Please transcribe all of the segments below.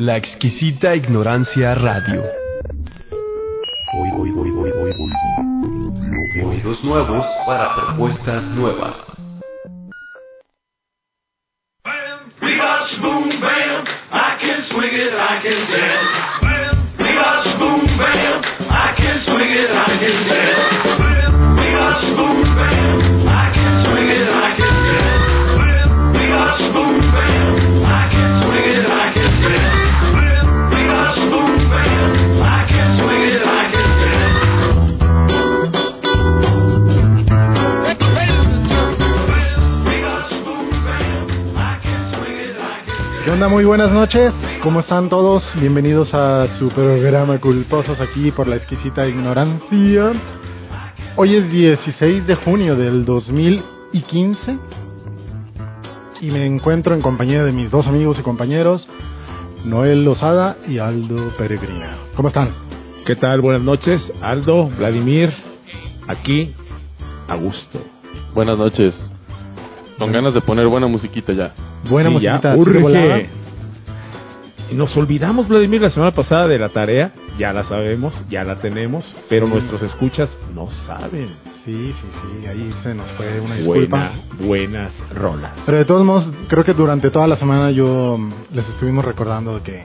La exquisita ignorancia radio. Oídos nuevos para propuestas nuevas. We got boom bam, I can swing it, I can dance. We got boom bam, I can swing it, I can dance. Onda? Muy buenas noches. ¿Cómo están todos? Bienvenidos a su programa Culposos aquí por la exquisita ignorancia. Hoy es 16 de junio del 2015 y me encuentro en compañía de mis dos amigos y compañeros, Noel Lozada y Aldo Peregrina. ¿Cómo están? ¿Qué tal? Buenas noches, Aldo, Vladimir, aquí, a gusto. Buenas noches. Con ganas de poner buena musiquita ya. Buena Sí, musiquita. ya urge. Nos olvidamos, Vladimir, la semana pasada de la tarea, ya la sabemos, ya la tenemos, pero Sí. nuestros escuchas no saben. Sí, sí, sí, ahí se nos fue una disculpa. Buena, buenas rolas. Pero de todos modos, creo que durante toda la semana yo mm, les estuvimos recordando que,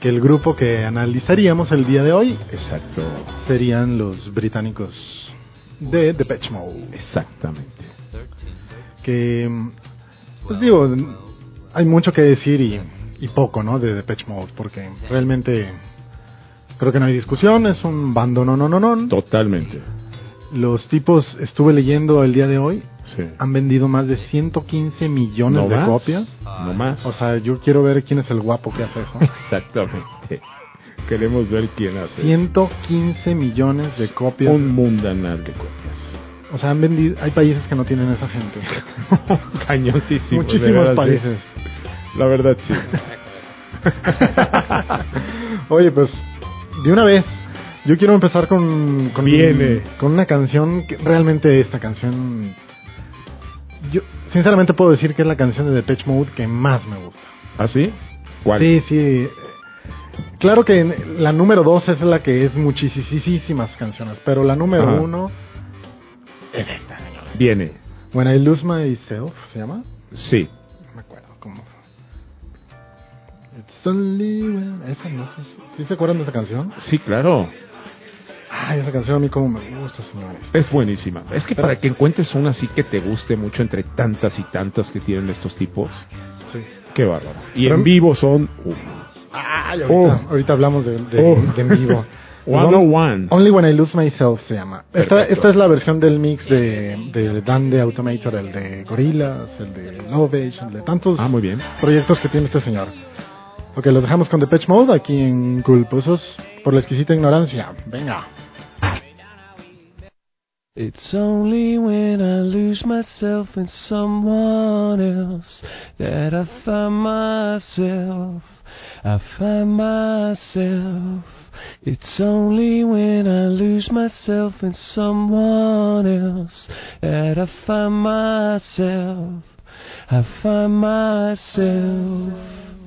que el grupo que analizaríamos el día de hoy Exacto, serían los británicos de Depeche Mode. exactamente. Que, pues digo, hay mucho que decir y, y poco, ¿no? De Depeche Mode, porque realmente creo que no hay discusión, es un bando no, no, no, no. Totalmente. Los tipos, estuve leyendo el día de hoy, Sí. han vendido más de 115 millones ¿No de más? copias. No más. O sea, yo quiero ver quién es el guapo que hace eso. Exactamente. Queremos ver quién hace. 115 millones de copias. Un mundanal de copias. O sea, han vendido, hay países que no tienen esa gente. Cañosísimo. Muchísimos países. sí. La verdad, sí. Oye, pues, de una vez, yo quiero empezar con, con, Viene. con una canción que realmente esta canción, yo sinceramente puedo decir que es la canción de Depeche Mode que más me gusta. ¿Ah, sí? ¿Cuál? Sí, sí. Claro que la número dos es la que es muchísimas canciones, pero la número Ajá. uno es esta, señor. Viene. When I Lose Myself, ¿se llama? Sí. No me acuerdo cómo. It's only when... Esa no sé. si- ¿Sí se acuerdan de esa canción? Sí, claro. Ay, esa canción a mí como me gusta, señores. Es buenísima. Es que para que encuentres una así que te guste mucho entre tantas y tantas que tienen estos tipos, Sí. qué bárbaro. Y Pero- en vivo son uh, Ay, ahorita, Oh. ahorita hablamos de, de, Oh. de en vivo. 101. Only When I Lose Myself se llama. Esta, esta es la versión del mix de, de Dan de Automator, el de Gorillaz, el de Lovage, el de tantos Ah, muy bien. proyectos que tiene este señor. Ok, los dejamos con Depeche Mode aquí en Culposos por la exquisita ignorancia. Venga. It's only when I lose myself in someone else that I find myself. I find myself. It's only when I lose myself in someone else that I find myself. I find myself.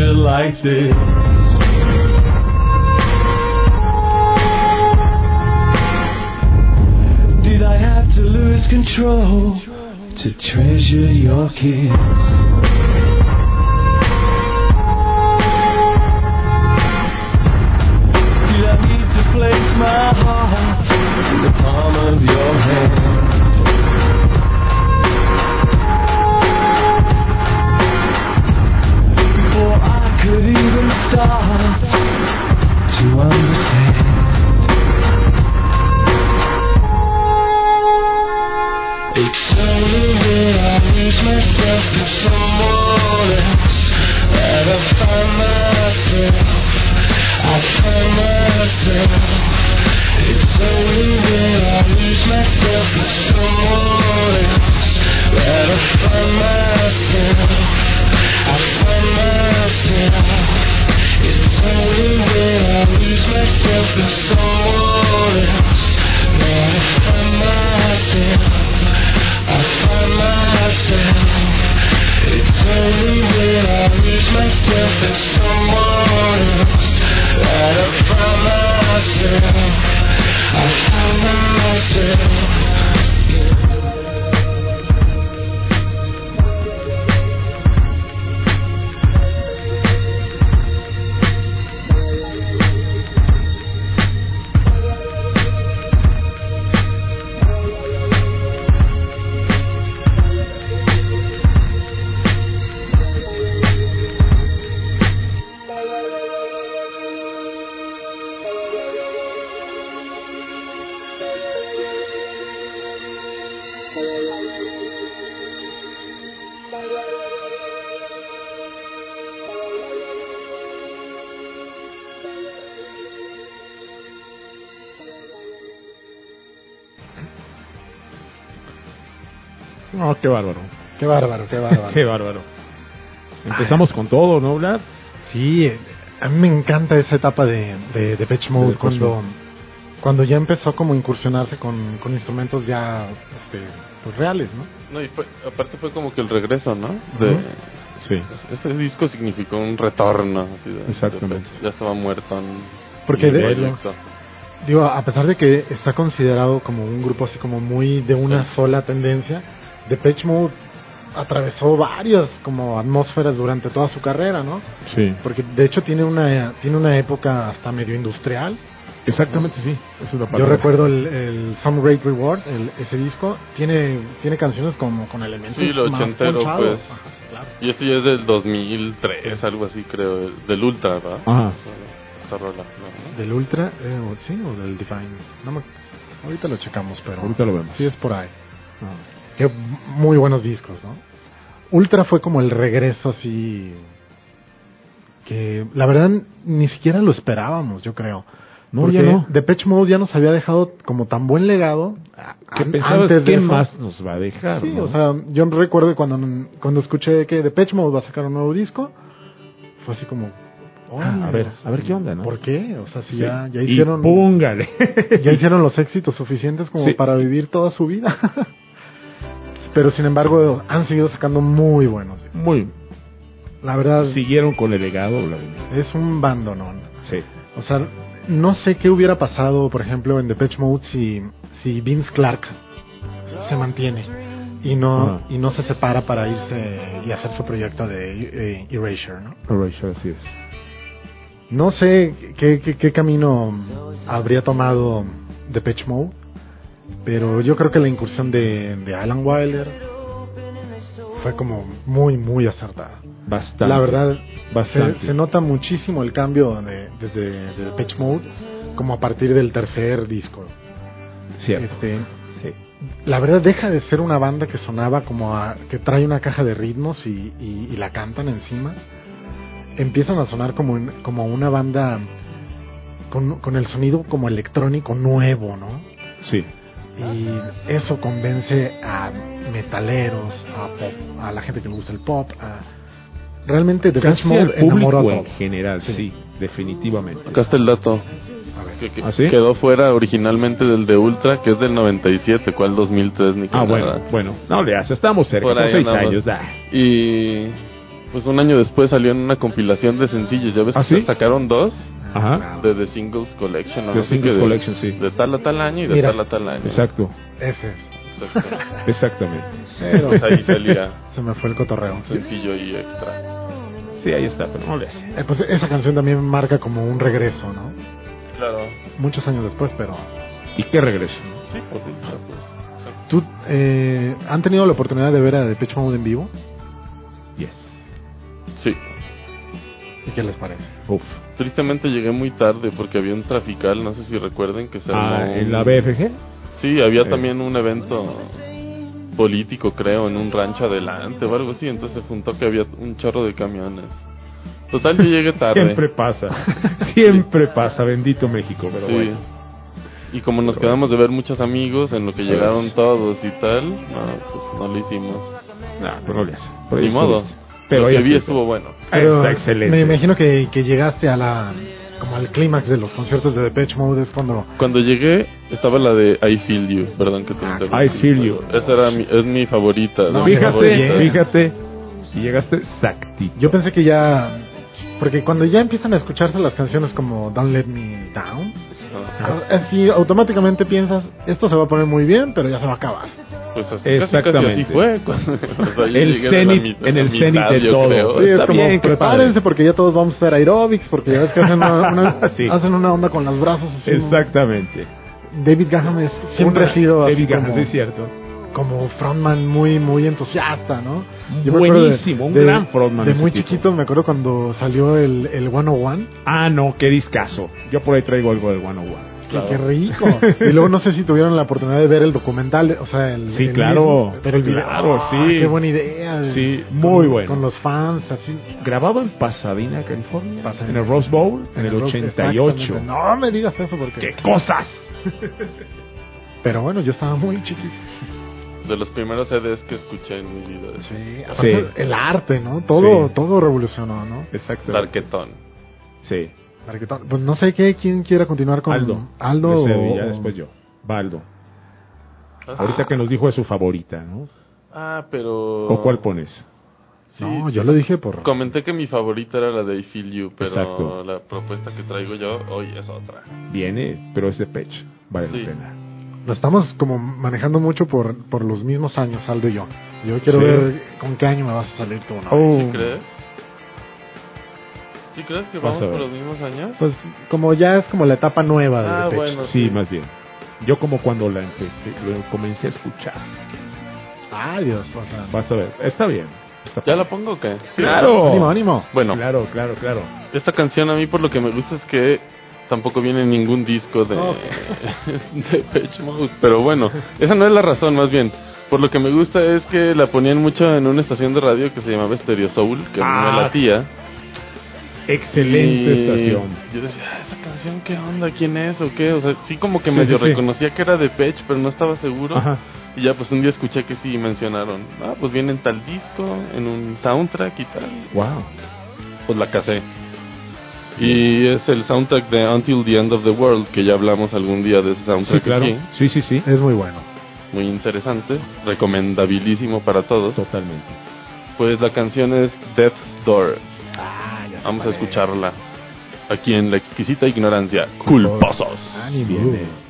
Like this? Did I have to lose control to treasure your kiss? Qué bárbaro. Qué bárbaro, qué bárbaro. Qué bárbaro. Empezamos con todo, ¿no, Vlad? Sí, a mí me encanta esa etapa de, de, de Pitch Mode De cuando, cuando ya empezó como a incursionarse con, con instrumentos ya este, pues reales, ¿no? No, y fue- aparte fue como que el regreso, ¿no? De. Sí. Ese disco significó un retorno. Así de- Exactamente. de- ya estaba muerto. En, Porque en el de-. Digo, a pesar de que está considerado como un grupo así como muy de una Sí. sola tendencia, Depeche Mode atravesó varias como atmósferas durante toda su carrera, ¿no? Sí. Porque de hecho tiene una tiene una época hasta medio industrial. Exactamente, sí. Esa es la Yo recuerdo el, el Some Great Reward, el- ese disco, tiene tiene canciones como con elementos Sí, lo más ochentero, ponchados. pues. Ajá, claro. Y esto ya es del 2003, algo así, creo. Del Ultra, ¿verdad? Ajá. Esa- esa rola, ¿no? Del Ultra, eh, o, sí, o del Divine. No me- ahorita lo checamos, pero Ahorita lo vemos. sí es por ahí. Ah. Qué muy buenos discos, ¿no? Ultra fue como el regreso así que la verdad ni siquiera lo esperábamos, yo creo. No, Porque ya no. Depeche Mode ya nos había dejado como tan buen legado. a- ¿Qué an- pensabas? antes de ¿Qué eso. más nos va a dejar? Sí, no? o sea, yo recuerdo que cuando, cuando escuché que Depeche Mode va a sacar un nuevo disco, fue así como... Ah, a ver, a ver qué onda, ¿no? ¿Por qué? O sea, si Sí. ya, ya Y hicieron... póngale. ya hicieron los éxitos suficientes como Sí. para vivir toda su vida. Pero sin embargo han seguido sacando muy buenos. discos. Muy. La verdad, Siguieron con el legado, es un bandonón. Sí. O sea, no sé qué hubiera pasado, por ejemplo, en Depeche Mode si, si Vince Clark se mantiene y no y no se separa para irse y hacer su proyecto de eh, Erasure, ¿no? Erasure, así es. No sé qué, qué, qué camino habría tomado Depeche Mode, pero yo creo que la incursión de, de Alan Wilder fue como muy, muy acertada. Bastante. La verdad, Bastante. Se, se nota muchísimo el cambio de, desde de Depeche Mode, como a partir del tercer disco. Cierto. Este, Sí. la verdad deja de ser una banda que sonaba como a, que trae una caja de ritmos y, y- y la cantan encima. Empiezan a sonar como, en- como una banda con, con el sonido como electrónico nuevo, ¿no? Sí. Y eso convence a metaleros, a pop, a la gente que le gusta el pop, a realmente Depeche Casi Mode público en todos. general, Sí. sí. definitivamente. Acá está el dato. A ver. Que, que ¿Ah, sí? Quedó fuera originalmente del de Ultra, que es del 97, ¿cuál 2003? Ni Ah, nada. bueno, bueno, no le hace, estamos cerca, Por con ahí seis años, da. Y pues un año después salió en una compilación de sencillos. ¿Ya ves ¿Ah, que sí? sacaron dos? Ajá. Claro. De The Singles Collection. ¿no? The Singles de- Collection, sí. De tal a tal año y de Mira. tal a tal año. Exacto, Ese es. Exacto. exactamente. Pero Pues ahí salía se me fue el cotorreo. sencillo y extra. Sí, ahí está, pero no le hace. Eh, pues esa canción también marca como un regreso, ¿no? Claro. Muchos años después, pero... ¿Y qué regreso? Sí, pues, pues, exacto. ¿Tú eh, han tenido la oportunidad de ver a Depeche Mode en vivo? Yes. Sí. ¿Y qué les parece? Uf. Tristemente llegué muy tarde porque había un trafical, no sé si recuerden que se Ah, armó ¿en la BFG? Sí, había Eh. también un evento político, creo, en un rancho adelante o algo así, entonces se juntó que había un chorro de camiones. Total, yo llegué tarde. Siempre pasa. Siempre pasa, bendito México, pero Sí. bueno. Y como nos quedamos de ver muchos amigos en lo que llegaron Pues. todos y tal, no, pues no lo hicimos. Nah, pero no le hace. Pero Ni modo. estuviste. Pero lo ahí que vi estuvo bueno. Pero Está excelente. Me imagino que, que llegaste a la... Como al clímax de los conciertos de Depeche Mode es cuando... Cuando llegué estaba la de I Feel You, perdón que te Ah, interrumpí, I Feel You. Esa era mi, es mi favorita. No, Fíjate, favoritas. bien. fíjate. Y llegaste exactito. Yo pensé que ya... Porque cuando ya empiezan a escucharse las canciones como Don't Let Me Down, así automáticamente piensas, esto se va a poner muy bien, pero ya se va a acabar. Pues así, Exactamente. Casi, casi así fue. Cuando, el cenit, mitad, en el cenit de todo. Sí, es como, bien, prepárense porque ya todos vamos a hacer aeróbics, porque ya ves que hacen una, una sí. hacen una onda con los brazos. Así, Exactamente. David Gaham es, siempre una, ha sido así. David Gaham, como, es cierto. Como frontman muy, muy entusiasta, ¿no? Yo Buenísimo, de, un gran frontman. De muy tipo. chiquito, me acuerdo cuando salió el, el 101. Ah, no, qué discazo. Yo por ahí traigo algo del 101 claro. qué rico. y luego no sé si tuvieron la oportunidad de ver el documental, o sea, el. Sí, el claro. Mismo, pero el video. Claro, ah, sí. Qué buena idea. Sí, muy con, bueno. Con los fans, así. Grabado en Pasadena, California. Pasadena. En el Rose Bowl, en, en el, el 88. No me digas eso porque. ¡Qué cosas! pero bueno, yo estaba muy chiquito de los primeros CDs que escuché en mi vida. Sí, aparte sí. el arte, ¿no? Todo, sí. todo revolucionó, ¿no? Exacto. Darketón. Sí. Arquitecto- Pues no sé qué, quién quiera continuar con Aldo. Aldo o- ya o- después yo. Baldo. Ah, Ahorita que nos dijo de su favorita, ¿no? Ah, pero... ¿O cuál pones? Sí, No, yo lo dije por... Comenté que mi favorita era la de I Feel You, pero Exacto. la propuesta que traigo yo hoy es otra. Viene, pero es de Pech. Vale Sí. la pena. Lo estamos como manejando mucho por, por los mismos años, Aldo y yo. Yo quiero Sí. ver con qué año me vas a salir tú, ¿no? Oh, ¿Sí crees? ¿Sí crees que vamos a ver. por los mismos años? Pues como ya es como la etapa nueva de Ah, Depeche. bueno. sí, más bien. Yo como cuando la empecé, lo comencé a escuchar. Ay, Dios, o sea... Vas a ver. Está bien. Está ¿Ya la pongo o qué? ¡Claro! Ánimo, ánimo. Bueno, Claro, claro, claro. esta canción a mí por lo que me gusta es que tampoco viene en ningún disco de, Ok. de Depeche Mode. Pero bueno, esa no es la razón, más bien. Por lo que me gusta es que la ponían mucho en una estación de radio que se llamaba Stereo Soul, que Ah, me latía. Excelente Y estación. Yo decía, "Ah, esa canción, ¿qué onda? ¿Quién es o qué? O sea, sí como que Sí, medio sí, sí. reconocía que era de Depeche, pero no estaba seguro. Ajá. Y ya pues un día escuché que sí mencionaron, ah, pues viene en tal disco, en un soundtrack y tal. Wow. Pues la casé. Y es el soundtrack de Until the End of the World, que ya hablamos algún día de ese Sí, soundtrack claro. aquí. Sí, sí, sí. Es muy bueno. Muy interesante, recomendabilísimo para todos. Totalmente. Pues la canción es Death's Door. Vamos a escucharla aquí en La Exquisita Ignorancia. Culposos. Ánimo.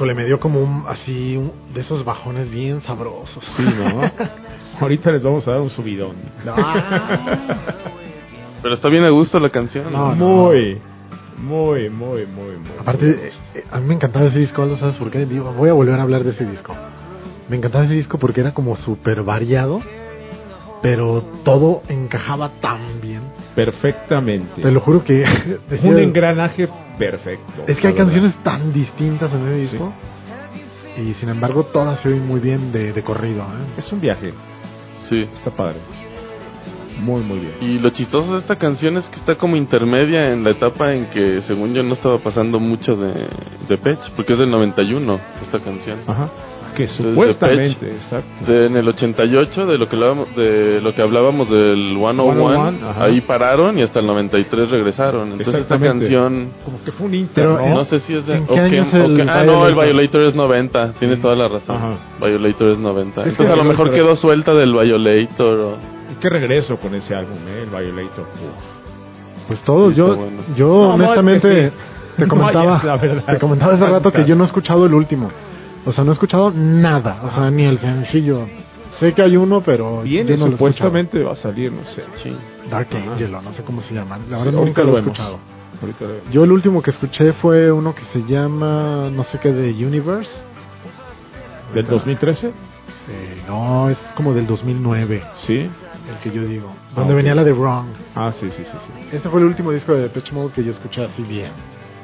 Híjole, me dio como un, así, un- de esos bajones bien sabrosos. Sí, ¿no? Ahorita les vamos a dar un subidón. Ah, Pero está bien a gusto la canción. No, no. Muy, muy, muy, muy, muy. aparte, muy eh, eh, a mí me encantaba ese disco, Aldo, ¿sabes por qué? Digo, voy a volver a hablar de ese disco. Me encantaba ese disco porque era como súper variado, pero todo encajaba tan bien. Perfectamente. Te lo juro que... decía- Un engranaje perfecto. es que hay verdad. canciones tan distintas en ese disco. Y sin embargo, todas se oyen muy bien de, de corrido. ¿eh? Es un viaje. Sí. Está padre. Muy, muy bien. Y lo chistoso de esta canción es que está como intermedia en la etapa en que, según yo, no estaba pasando mucho de, de Pitch, porque es del 91 esta canción. Ajá. Que supuestamente, exacto. De- en el 88, de lo que hablábamos, de lo que hablábamos del 101, 101, ajá. ahí pararon y hasta el 93 regresaron. Entonces esta canción, Como que fue un inter, Pero, ¿no? ¿en- no sé si es de... ¿En qué año es el ah, no, el Violator? Es 90, tienes toda la razón. Ajá. Violator es 90. Es Entonces a lo mejor quedó suelta del Violator. o- Qué regreso con ese álbum, ¿eh? El Violator. Uf. Pues todo, Sí, yo, bueno. yo No, no, honestamente es que sí. te No, comentaba, es la verdad. te comentaba hace rato que yo no he escuchado el último. O sea, no he escuchado nada, o sea, ni el sencillo. Sé que hay uno, pero Viene, no supuestamente va a salir, no sé. Sí. Dark. Angel, no sé cómo se llaman. La verdad nunca lo he escuchado. Ahorita lo. Yo el último que escuché fue uno que se llama, no sé qué, de Universe. ¿Del 2013? Eh, no, es como del 2009, Sí. el que yo digo. Donde ok. venía la de Wrong. Ah, sí, sí, sí, sí. Ese fue el último disco de Depeche Mode que yo escuché así bien.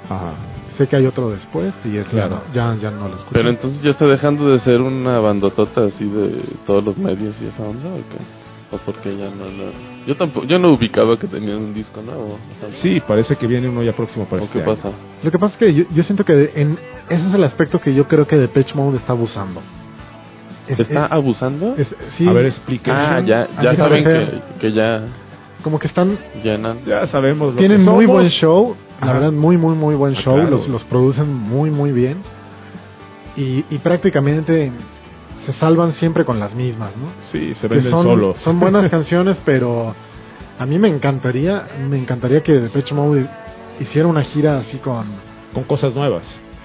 Ajá. Sé que hay otro después y ese Claro. ya, no- ya, ya no lo escuché. Pero entonces ya está dejando de ser una bandotota así de todos los medios y esa onda o qué? O porque ya no lo... Yo tampoco, yo no ubicaba que tenían un disco nuevo. sea, Sí, parece que viene uno ya próximo para ¿O este qué año. pasa? Lo que pasa es que yo, yo siento que en, ese es el aspecto que yo creo que Depeche Mode está abusando. Es- ¿Te está es- abusando? es- sí, A ver, explique. ah, ya, ya saben que, que ya como que están llenan. Ya sabemos lo tienen que muy somos. buen show, la verdad muy muy muy buen Ah, show, claro. los, los producen muy muy bien y, y prácticamente se salvan siempre con las mismas, ¿no? Sí, se venden son, solos. son buenas canciones, pero a mí me encantaría, me encantaría que Depeche Mode hiciera una gira así con, Con cosas nuevas.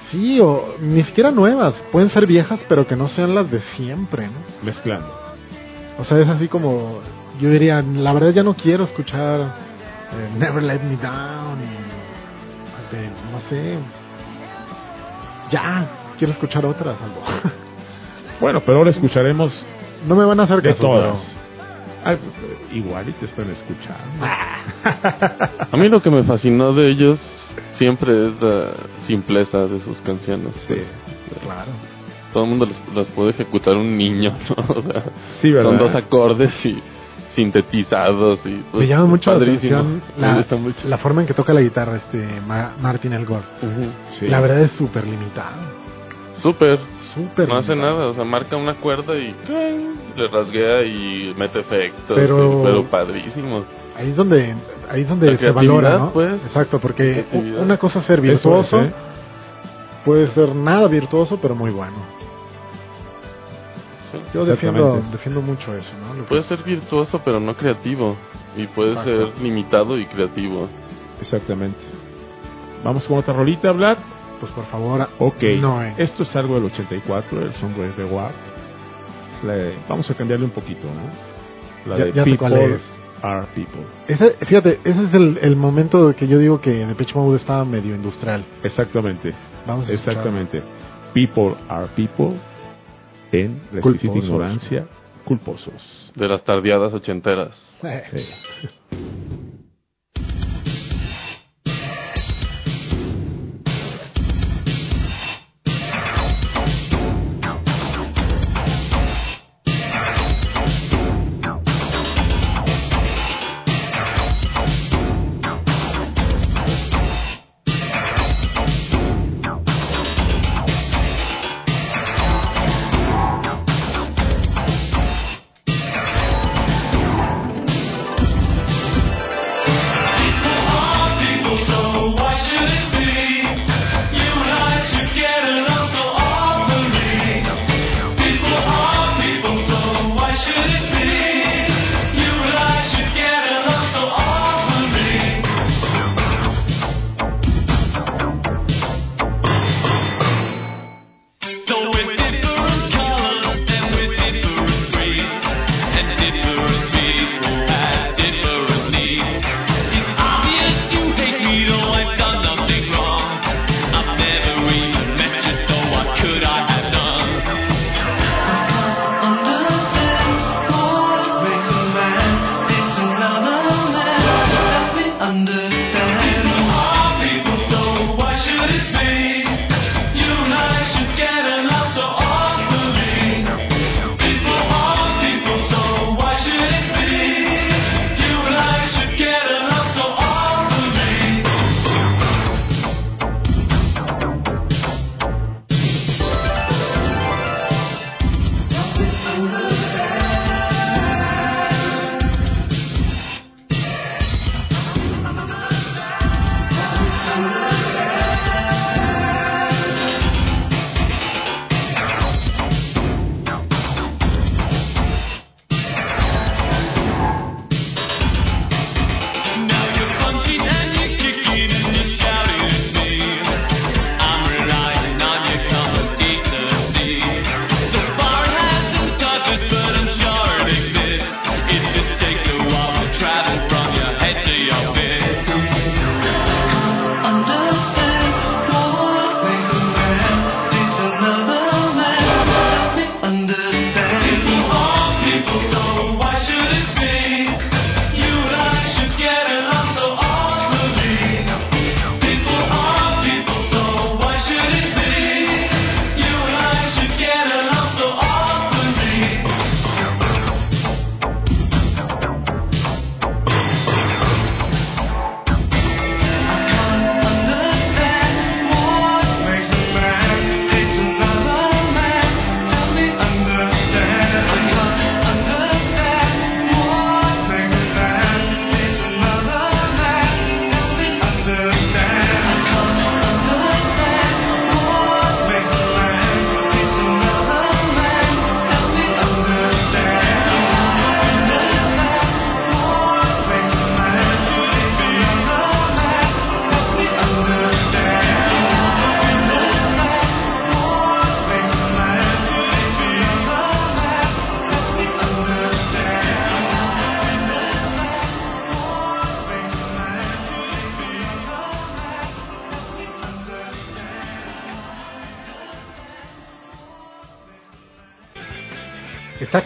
sí o ni siquiera nuevas, pueden ser viejas, pero que no sean las de siempre, ¿no? Mezclando. O sea, es así como, yo diría, la verdad ya no quiero escuchar eh, Never Let Me Down y, de, no sé, ya, quiero escuchar otras, algo. Bueno, pero ahora escucharemos no me van a hacer de caso, todas. pero- Ah, igual y te están escuchando. A mí lo que me fascinó de ellos siempre es la simpleza de sus canciones. Sí. claro. Todo el mundo las, las puede ejecutar un niño, ¿no? O sea, Sí, ¿verdad? son dos acordes y sintetizados y pues, Me llama mucho la atención Me la, gusta mucho. la forma en que toca la guitarra este Ma- Martin Elgor. Ujú. Sí. La verdad es súper limitado. Súper. Súper No hace nada, o sea, marca una cuerda y le rasguea y mete efectos. Pero- pero padrísimo. Ahí es donde, ahí es donde se valora, ¿no? pues. Exacto, porque una cosa es ser es, virtuoso, ¿eh? puede ser nada virtuoso, pero muy bueno. Sí. Yo defiendo, defiendo mucho eso, ¿no? Lo que Puede es- ser virtuoso, pero no creativo. Y puede Exacto. ser limitado y creativo. Exactamente. Vamos con otra rolita, Vlad. Pues por favor, Ok. no, eh. Esto es algo del 84, el Somewhere de Watt. De- vamos a cambiarle un poquito, ¿no? La Ya- de ya sé cuál People es. are People. Ese, fíjate, ese es el, el momento que yo digo que Depeche Mode estaba medio industrial. Exactamente. Vamos a escuchar. Exactamente. People are People en la exquisita ignorancia. Culposos. De las tardeadas ochenteras. Eh, Sí.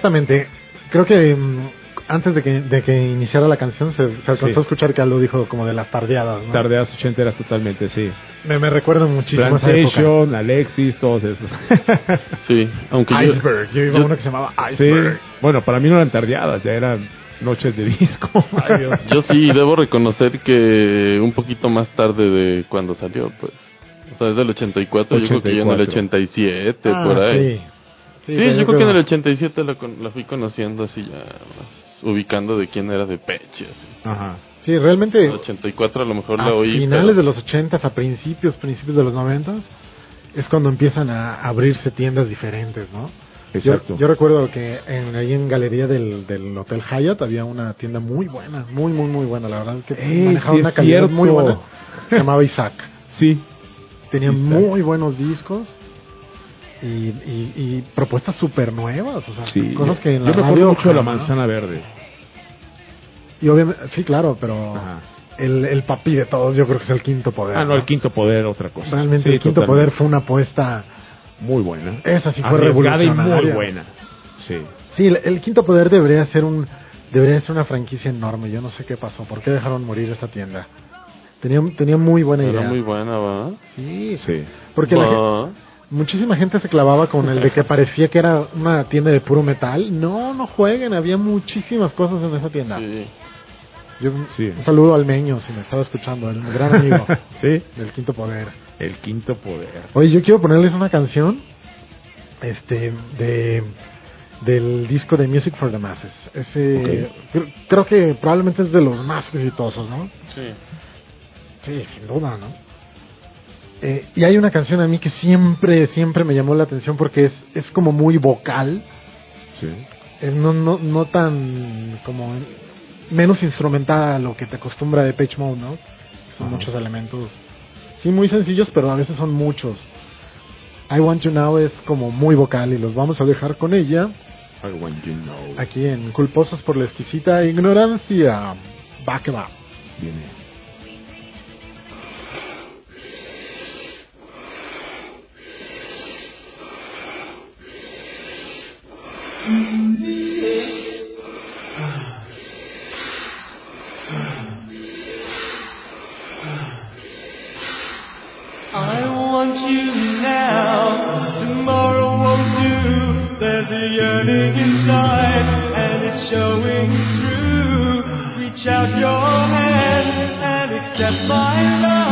Exactamente. Creo que mm, antes de que, de que iniciara la canción se, se alcanzó Sí. a escuchar que algo dijo como de las tardeadas, ¿no? Tardeas ochenteras totalmente, sí. Me, me recuerda muchísimo a esa época. Alexis, todos esos. Sí, aunque yo, Iceberg. Yo iba a yo- uno que se llamaba sí. Iceberg. Bueno, para mí no eran tardeadas, ya eran noches de disco. Ay, Dios. yo sí debo reconocer que un poquito más tarde de cuando salió, pues. O sea, es del 84, yo creo que ya en el 84. 87, Ah, por ahí. sí. Sí, pero yo creo que en el 87 la, la fui conociendo así ya, más ubicando de quién era de Peche, así. Ajá. Sí, realmente En el 84 a lo mejor a la oí. finales pero- de los 80 a principios, principios de los 90 es cuando empiezan a abrirse tiendas diferentes, ¿no? Yo, Exacto. yo recuerdo que en, ahí en galería del, del Hotel Hyatt había una tienda muy buena, muy, muy, muy buena. La verdad es que Eh, manejaba sí una calidad cierto. muy buena. Se llamaba Isaac. Sí, Tenía Isaac. muy buenos discos y, y, y propuestas súper nuevas. O sea, sí. cosas que en Yo la me acuerdo radio mucho de la manzana verde. Y obviamente, sí, claro, pero Ajá. el, el papi de todos yo creo que es el quinto poder. Ah, no, el quinto poder, otra cosa. Realmente Sí, el quinto totalmente. poder fue una apuesta Muy buena. Esa sí fue Arriesgada y muy revolucionaria. buena. Sí. Sí, el, el quinto poder debería ser un debería ser una franquicia enorme. Yo no sé qué pasó, por qué dejaron morir esa tienda. Tenía tenía muy buena Era idea. muy buena, ¿va? Sí, Sí. porque la gen- Va. Muchísima gente se clavaba con el de que parecía que era una tienda de puro metal. No, no jueguen, había muchísimas cosas en esa tienda. Sí. Yo, Sí. Un saludo al Meño si me estaba escuchando, el gran amigo Sí. del quinto poder. El quinto poder. Oye, yo quiero ponerles una canción este de del disco de Music for the Masses. Ese cre- creo que probablemente es de los más exitosos, ¿no? Sí. Sí, sin duda, ¿no? Eh, y hay una canción a mí que siempre siempre me llamó la atención porque es es como muy vocal, Sí. es no no no tan como menos instrumentada a lo que te acostumbra de Page Mode, ¿no? Son Ajá. muchos elementos, sí, muy sencillos, pero a veces son muchos. I Want You Now es como muy vocal y los vamos a dejar con ella I want you know. aquí en Culposos por la exquisita ignorancia. Va que va. Viene. I want you now, tomorrow won't do. There's a yearning inside, and it's showing through. Reach out your hand and accept my love.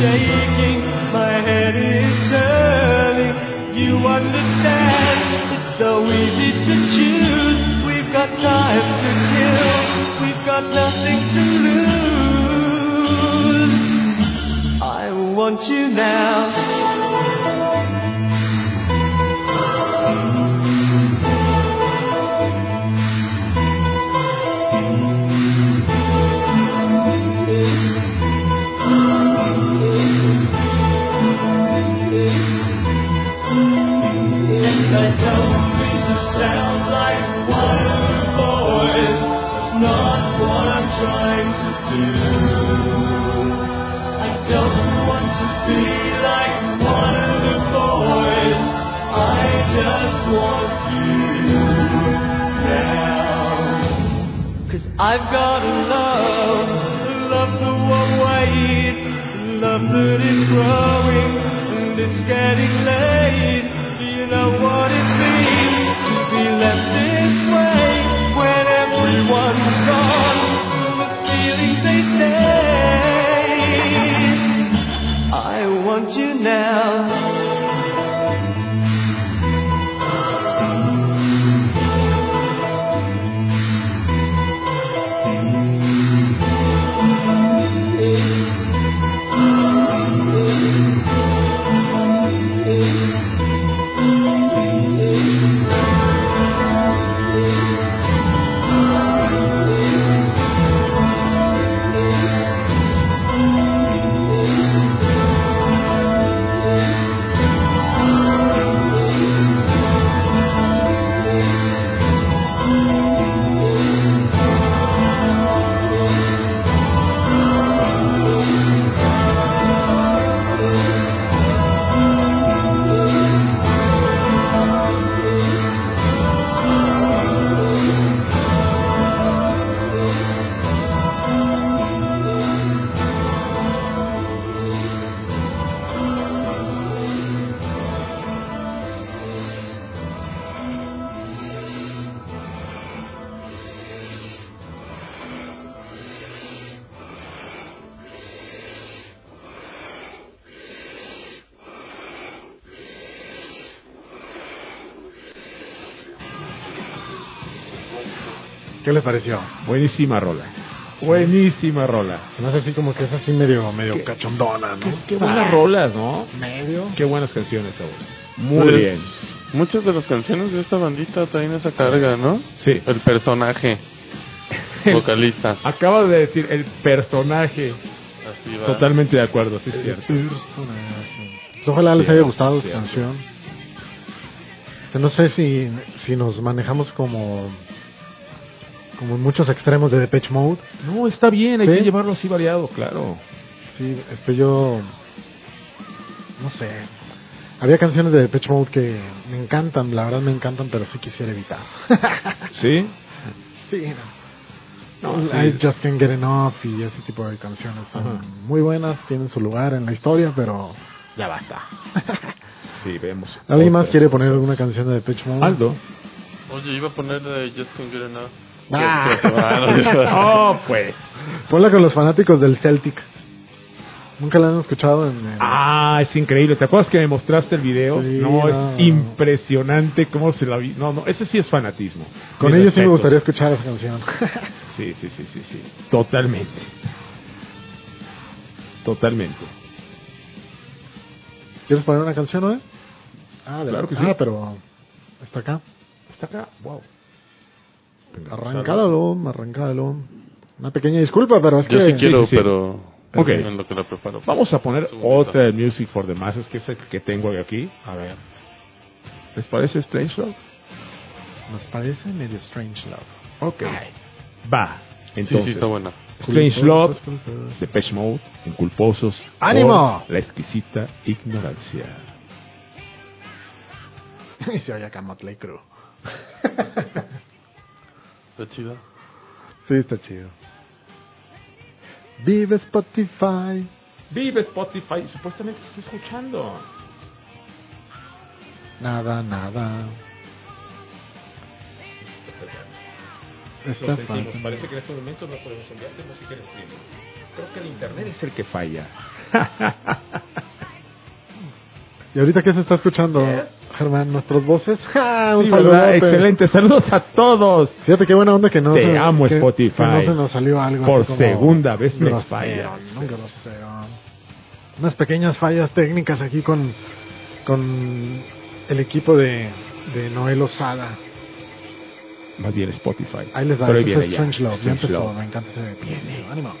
Shaking, my head is turning. You understand, it's so easy to choose. We've got time to kill, we've got nothing to lose. I want you now. I've got a love, love won't wait, a love that is growing and it's getting late. Do you know what it means to be left this way when everyone's gone? The feelings they stay. I want you now. ¿Qué les pareció? Buenísima rola. Buenísima rola. Me hace así como que es así medio, medio ¿Qué? cachondona, ¿no? Qué, qué buenas rolas, ¿no? Medio. Qué buenas canciones ahora. Muy Pues, bien. Muchas de las canciones de esta bandita traen esa carga, ¿no? Sí. El personaje vocalista. Acaba de decir el personaje. Así va. Totalmente de acuerdo, sí es cierto. Personaje. Ojalá les Sí, haya gustado su canción. Este, no sé si, si nos manejamos como como en muchos extremos de Depeche Mode. No, está bien, hay ¿Sí? que llevarlo así variado, claro. Sí, este yo no sé. Había canciones de Depeche Mode que me encantan, la verdad me encantan, pero sí quisiera evitar. ¿Sí? sí, no. No, sí. I Just Can't Get Enough y ese tipo de canciones son Ajá. muy buenas, tienen su lugar en la historia, pero ya basta. Sí, vemos. ¿Alguien más quiere poner alguna canción de Depeche Mode? Aldo. Oye, iba a poner eh, Just Can't Get Enough. Ah. Ah, Oh, pues. Ponla con los fanáticos del Celtic. ¿Nunca la han escuchado? En, Ah, es increíble. ¿Te acuerdas que me mostraste el video? Sí, no, no. es impresionante cómo se la vi. No, no, ese sí es fanatismo. con ellos sí me gustaría escuchar esa canción. Sí, sí, sí, sí, sí. Totalmente. Totalmente. ¿Quieres poner una canción, no? Ah, de Claro que ah, sí. pero está acá. Está acá. Wow. Arrancálalo, arrancálalo. Una pequeña disculpa, pero es Yo que... sí quiero, sí, sí. pero Ok. en lo que la preparo. Vamos a poner otra de Music for the Masses, que es el que tengo aquí. A ver, ¿Les parece Strange Love? nos parece medio Strange Love. Ok. Va. Sí, Entonces, sí, está buena. Strange Love. Depeche Mode, Inculposos. ¡Ánimo! La exquisita ignorancia. Y se oye acá Motley Crue. Está chida. Sí, está chido. Vive Spotify. Vive Spotify, supuestamente se está escuchando. Nada, nada. Está fácil. Parece que en estos momentos no podemos enviarte música en streaming. Creo que el internet es el que falla. ¿Y ahorita qué se está escuchando, Germán? ¿Nuestras voces? ¡Ja! Un Sí, saludo. Excelente, saludos a todos. Fíjate qué buena onda que no Te se, amo, que- Spotify. que no se nos salió algo Por segunda vez me grosero, falla. ¿no? Grosero. Unas pequeñas fallas técnicas aquí con, con el equipo de, de Noel Osada. Más bien Spotify. Ahí les va, Pero es. Strange Love. Ya empezó, me encanta ese principio. Ánimo.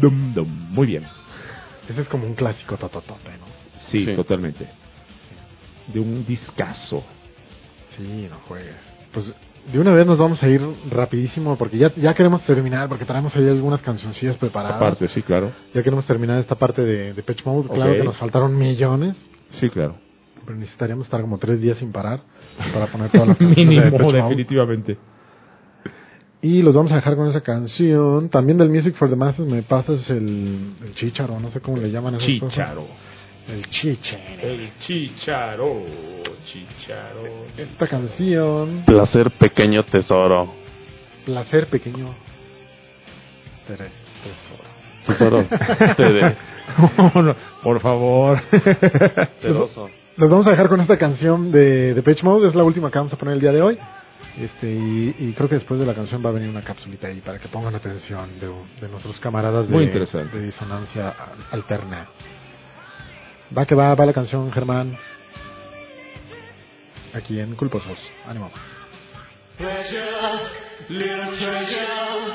Dum, dum. Muy bien. Ese es como un clásico tototote, ¿no? Sí, Sí. totalmente. De un discazo. Sí, no juegues. Pues de una vez nos vamos a ir rapidísimo porque ya, ya queremos terminar porque traemos ahí algunas cancioncillas preparadas. Aparte, sí, claro. Ya queremos terminar esta parte de, de Pitch Mode. Claro que nos faltaron millones, Sí, claro. pero necesitaríamos estar como tres días sin parar para poner todas las canciones de Depeche Mínimo, Mode. Y los vamos a dejar con esa canción. También del Music for the Masses me pasas el, el chicharo, no sé cómo le llaman a esas cosas. Chicharo. El chicharo. El chicharo. Chicharo. Esta canción, Placer pequeño tesoro. Placer Pequeño Teres, Tesoro. Tesoro. Por favor. Teroso. Los vamos a dejar con esta canción de, de Pitch Mode, es la última que vamos a poner el día de hoy. Este, y, y creo que después de la canción va a venir una capsulita ahí para que pongan atención de, de nuestros camaradas de, Muy interesante. de disonancia al- alterna. Va que va, va la canción, Germán. Aquí en Culposos. Ánimo. Pleasure, little treasure.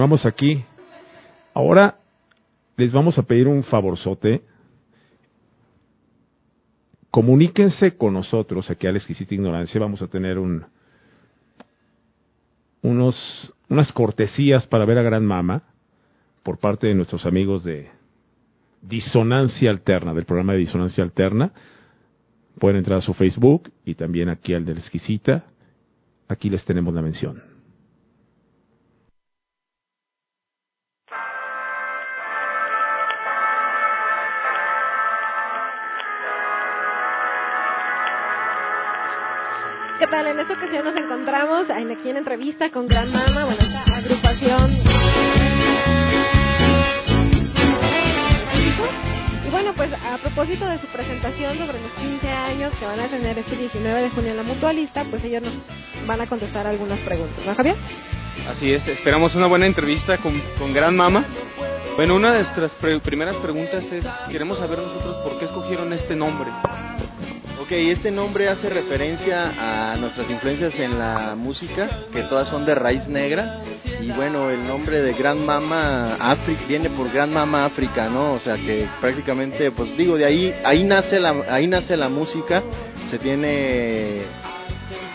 Continuamos aquí. Ahora les vamos a pedir un favorzote. Comuníquense con nosotros aquí a la exquisita ignorancia. Vamos a tener un, unos, unas cortesías para ver a Gran Mama por parte de nuestros amigos de Disonancia Alterna, del programa de Disonancia Alterna. Pueden entrar a su Facebook y también aquí al de la exquisita. Aquí les tenemos la mención. ¿Qué tal? En esta ocasión nos encontramos en, aquí en entrevista con Gran Mama, bueno, esta agrupación. Y bueno, pues a propósito de su presentación sobre los 15 años que van a tener este 19 de junio en la Mutualista, pues ellos nos van a contestar algunas preguntas, ¿no, Javier? Así es, esperamos una buena entrevista con, con Gran Mama. Bueno, una de nuestras pre- primeras preguntas es, queremos saber nosotros por qué escogieron este nombre. Ok, este nombre hace referencia a nuestras influencias en la música, que todas son de raíz negra. Y bueno, el nombre de Gran Mama África viene por Gran Mama África, ¿no? O sea que prácticamente, pues digo, de ahí, ahí nace la, ahí nace la música. Se tiene,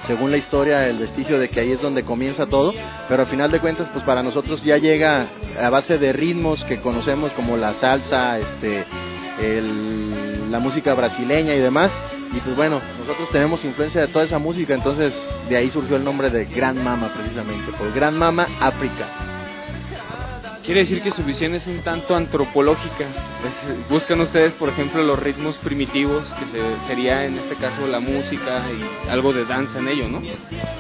según la historia, el vestigio de que ahí es donde comienza todo. Pero al final de cuentas, pues para nosotros ya llega a base de ritmos que conocemos como la salsa, este, el- la música brasileña y demás. Y pues bueno, nosotros tenemos influencia de toda esa música, entonces de ahí surgió el nombre de Gran Mama precisamente, por Gran Mama África. Quiere decir que su visión es un tanto antropológica. Es- buscan ustedes, por ejemplo, los ritmos primitivos, que se- sería en este caso la música y algo de danza en ello, ¿no?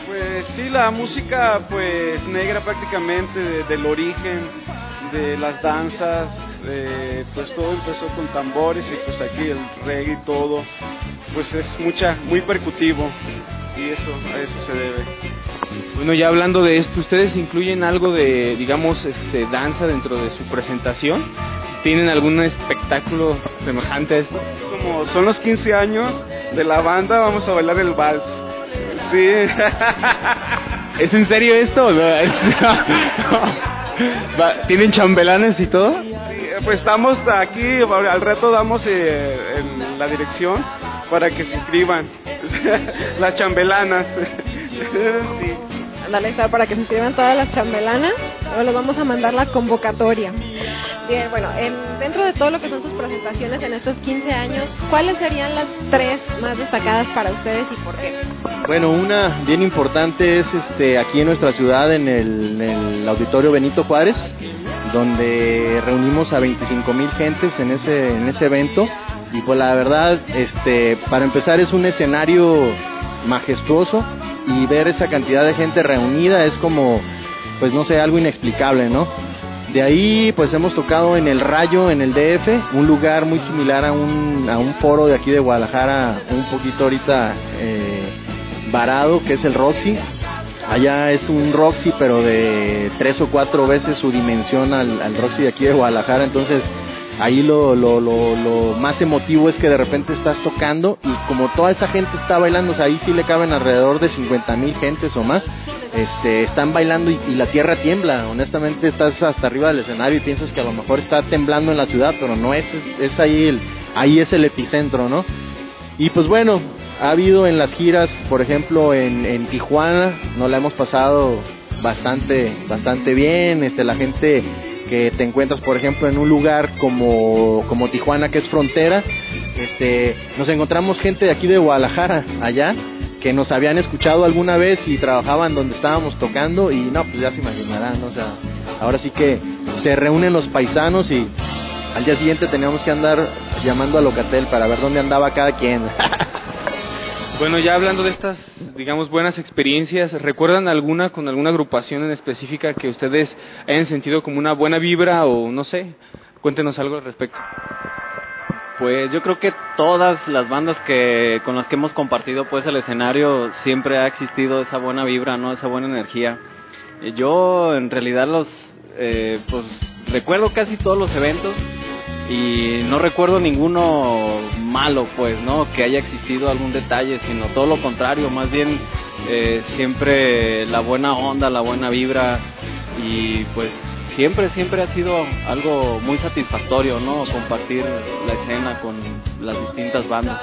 Pues sí, la música pues negra prácticamente de- del origen de las danzas, eh, pues todo empezó con tambores y pues aquí el reggae y todo, pues es mucha, muy percutivo y eso, a eso se debe. Bueno, ya hablando de esto, ¿ustedes incluyen algo de, digamos, este, danza dentro de su presentación? ¿Tienen algún espectáculo semejante a esto? Como son los 15 años de la banda, vamos a bailar el vals. Sí. ¿Es en serio esto? ¿Tienen chambelanes y todo? Pues estamos aquí, al rato damos eh, en la dirección para que se inscriban. Las chambelanas. Sí. Está para que se inscriban todas las chambelanas. Luego les vamos a mandar la convocatoria. Bien, bueno, en- dentro de todo lo que son sus presentaciones en estos 15 años, ¿cuáles serían las tres más destacadas para ustedes y por qué? Bueno, una bien importante es este aquí en nuestra ciudad en el, en el auditorio Benito Juárez, donde reunimos a 25 mil gentes en ese en ese evento y pues la verdad, este para empezar es un escenario majestuoso y ver esa cantidad de gente reunida es como pues no sé algo inexplicable, ¿no? De ahí pues hemos tocado en el Rayo, en el DF, un lugar muy similar a un, a un foro de aquí de Guadalajara, un poquito ahorita eh, varado, que es el Roxy. Allá es un Roxy, pero de tres o cuatro veces su dimensión al, al Roxy de aquí de Guadalajara. Entonces, ahí lo, lo, lo, lo más emotivo es que de repente estás tocando y como toda esa gente está bailando, o sea, ahí sí le caben alrededor de 50 mil gentes o más. Este, están bailando y, la tierra tiembla. Honestamente, estás hasta arriba del escenario y piensas que a lo mejor está temblando en la ciudad, pero no es, es, es ahí el, ahí es el epicentro, ¿no? Y pues bueno, ha habido en las giras, por ejemplo, en, en Tijuana, nos la hemos pasado bastante, bastante bien. Este, la gente que te encuentras, por ejemplo, en un lugar como, como Tijuana, que es frontera, este, nos encontramos gente de aquí de Guadalajara, allá, que nos habían escuchado alguna vez y trabajaban donde estábamos tocando y no, pues ya se imaginarán, o sea, ahora sí que se reúnen los paisanos y al día siguiente teníamos que andar llamando a Locatel para ver dónde andaba cada quien. Bueno, ya hablando de estas, digamos, buenas experiencias, ¿recuerdan alguna con alguna agrupación en específica que ustedes hayan sentido como una buena vibra o no sé? Cuéntenos algo al respecto. Pues yo creo que todas las bandas que con las que hemos compartido pues el escenario siempre ha existido esa buena vibra, no, esa buena energía. Yo en realidad los eh, pues recuerdo casi todos los eventos y no recuerdo ninguno malo pues, ¿no? Que haya existido algún detalle, sino todo lo contrario, más bien eh, siempre la buena onda, la buena vibra. y pues siempre, siempre ha sido algo muy satisfactorio, ¿no? Compartir la escena con las distintas bandas.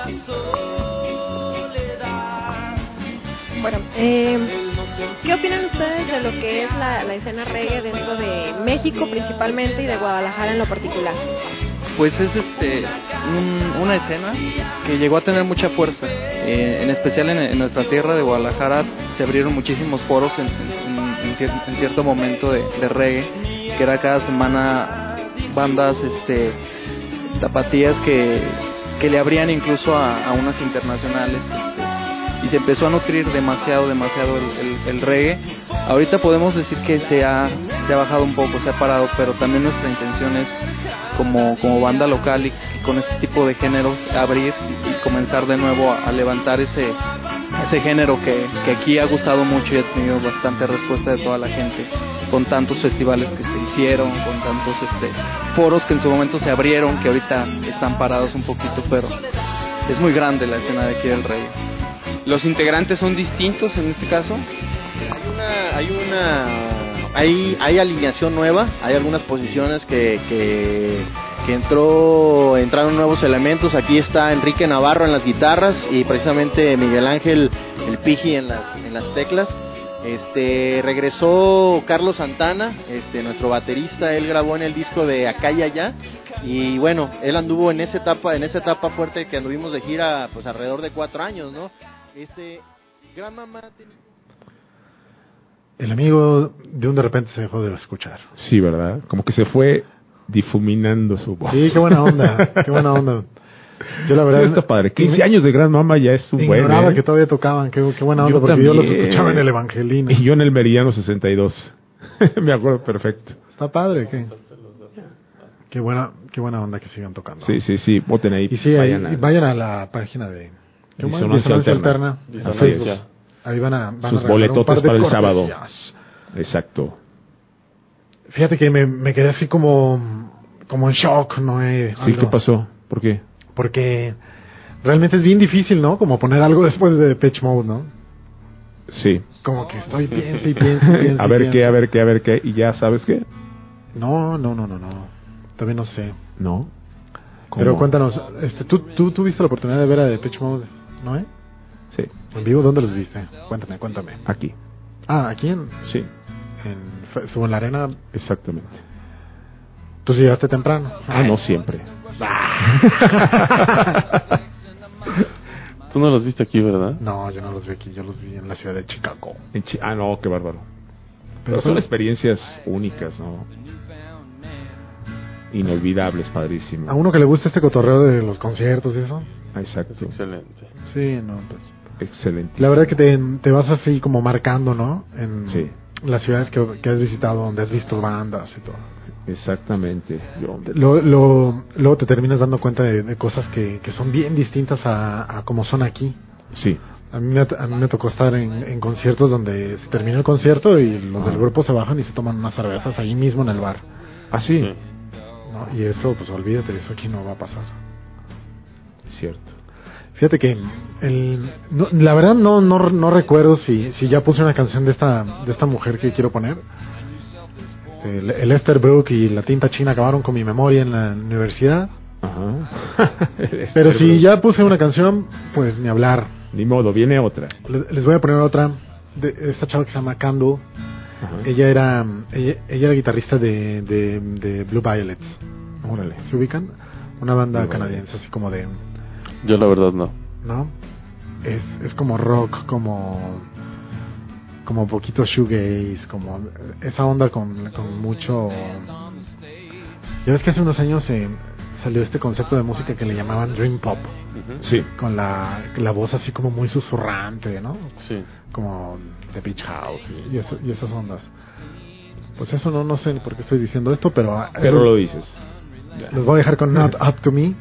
Bueno, eh, ¿qué opinan ustedes de lo que es la, la escena reggae dentro de México principalmente y de Guadalajara en lo particular? Pues es este un- una escena que llegó a tener mucha fuerza. Eh, en especial en, nuestra tierra de Guadalajara se abrieron muchísimos foros en, en- en cier- en cierto momento de, reggae, que era cada semana bandas este tapatías que, que le abrían incluso a, a unas internacionales. este, y se empezó a nutrir demasiado, demasiado el, el- el reggae. Ahorita podemos decir que se ha, se ha bajado un poco, se ha parado, pero también nuestra intención es como, como banda local y, y con este tipo de géneros abrir y comenzar de nuevo a, a levantar ese, ese género que, que aquí ha gustado mucho y ha tenido bastante respuesta de toda la gente con tantos festivales que se hicieron, con tantos este, foros que en su momento se abrieron, que ahorita están parados un poquito, pero es muy grande la escena de aquí del reggae. ¿Los integrantes son distintos en este caso? Hay una, hay una, hay, hay alineación nueva, hay algunas posiciones que, que, entró, entraron nuevos elementos. Aquí está Enrique Navarro en las guitarras y precisamente Miguel Ángel el Piji en las, en las teclas. Este regresó Carlos Santana, este nuestro baterista, él grabó en el disco de Acá y Allá y bueno, él anduvo en esa etapa, en esa etapa fuerte que anduvimos de gira, pues alrededor de cuatro años, ¿no? Este Gran Mamá tenía- El amigo de un de repente se dejó de escuchar. Sí, ¿verdad? Como que se fue difuminando su voz. Sí, qué buena onda, qué buena onda. Yo la verdad Sí, está padre. 15 ign- años de Gran Mama ya es un buen. ignoraba ¿eh? que todavía tocaban, qué, qué buena onda, Yo porque yo los también. escuchaba en el Evangelino. Y yo en el Meridiano 62. Me acuerdo perfecto. Está padre, qué. Qué buena, qué buena onda que sigan tocando. Sí, sí, sí. Voten ahí. Y sí, ahí- vayan a- y vayan a la página de. Disonancia Disonancia Alterna. Alterna, a Facebook. Ahí van a, van a sus boletotes de para el sábado. Exacto. Fíjate que me, me quedé así como, como en shock, ¿no? Eh, Sí, ¿qué pasó? ¿Por qué? Porque realmente es bien difícil, ¿no? Como poner algo después de Pitch Mode, ¿no? Sí. Como que estoy piensa y piensa y piensa a ver qué, a ver qué, a ver qué. Y ya sabes qué. No, no, no, no, no. Todavía no sé. No. Pero cuéntanos, este, ¿tú, tú tuviste la oportunidad de ver a Pitch Mode, ¿no? Eh? ¿En vivo dónde los viste? Cuéntame, cuéntame. Aquí. Ah, aquí en, Sí. en, estuvo en la arena. Exactamente. Tú sí llegaste temprano. Ah, no siempre. Tú no los viste aquí, ¿verdad? No, yo no los vi aquí, yo los vi en la ciudad de Chicago. En Chi- ah, no, qué bárbaro. Pero Pero son experiencias únicas, ¿no? Inolvidables, padrísimo. A uno que le gusta este cotorreo de los conciertos y eso. Ah, Exacto. Excelente. Sí, no, pues. Excelente. La verdad que te, te vas así como marcando, ¿no? En Sí. las ciudades que, que has visitado, donde has visto bandas y todo. Exactamente. Yo, Lo, lo- luego te terminas dando cuenta de, de cosas que, que son bien distintas a, a como son aquí. sí. A mí, me, a mí me tocó estar en, en conciertos donde se termina el concierto y los del grupo se bajan y se toman unas cervezas ahí mismo en el bar. Ah, sí. ¿no? Y eso, pues olvídate, eso aquí no va a pasar. Cierto. Fíjate que el, no, la verdad no, no, no recuerdo si, si ya puse una canción de esta, de esta mujer que quiero poner. El, el Esther Brook y la tinta china acabaron con mi memoria en la universidad. Ajá. Pero si ya puse una canción, pues ni hablar. Ni modo, viene otra. Les, les voy a poner otra de esta chava que se llama Candle. Ajá. Ella era ella, ella era guitarrista de, de, de Blue Violets. Órale. ¿Se ubican? Una banda Blue canadiense, así como de... Yo la verdad no. ¿No? Es, es como rock, como... Como poquito shoegaze, como esa onda con, con mucho... Ya ves que hace unos años eh, salió este concepto de música que le llamaban Dream Pop. Sí. Con la, la voz así como muy susurrante, ¿no? Sí. como The Beach House y, y eso- y esas ondas. Pues eso no, no sé ni por qué estoy diciendo esto, pero, ah, Pero los- lo dices. los voy a dejar con Not Up To Me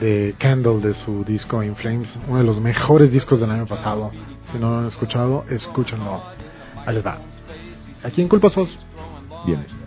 de Candle de su disco In Flames, uno de los mejores discos del año pasado. Si no lo han escuchado, escúchenlo. Ahí les va. Aquí en Culposos. Bien.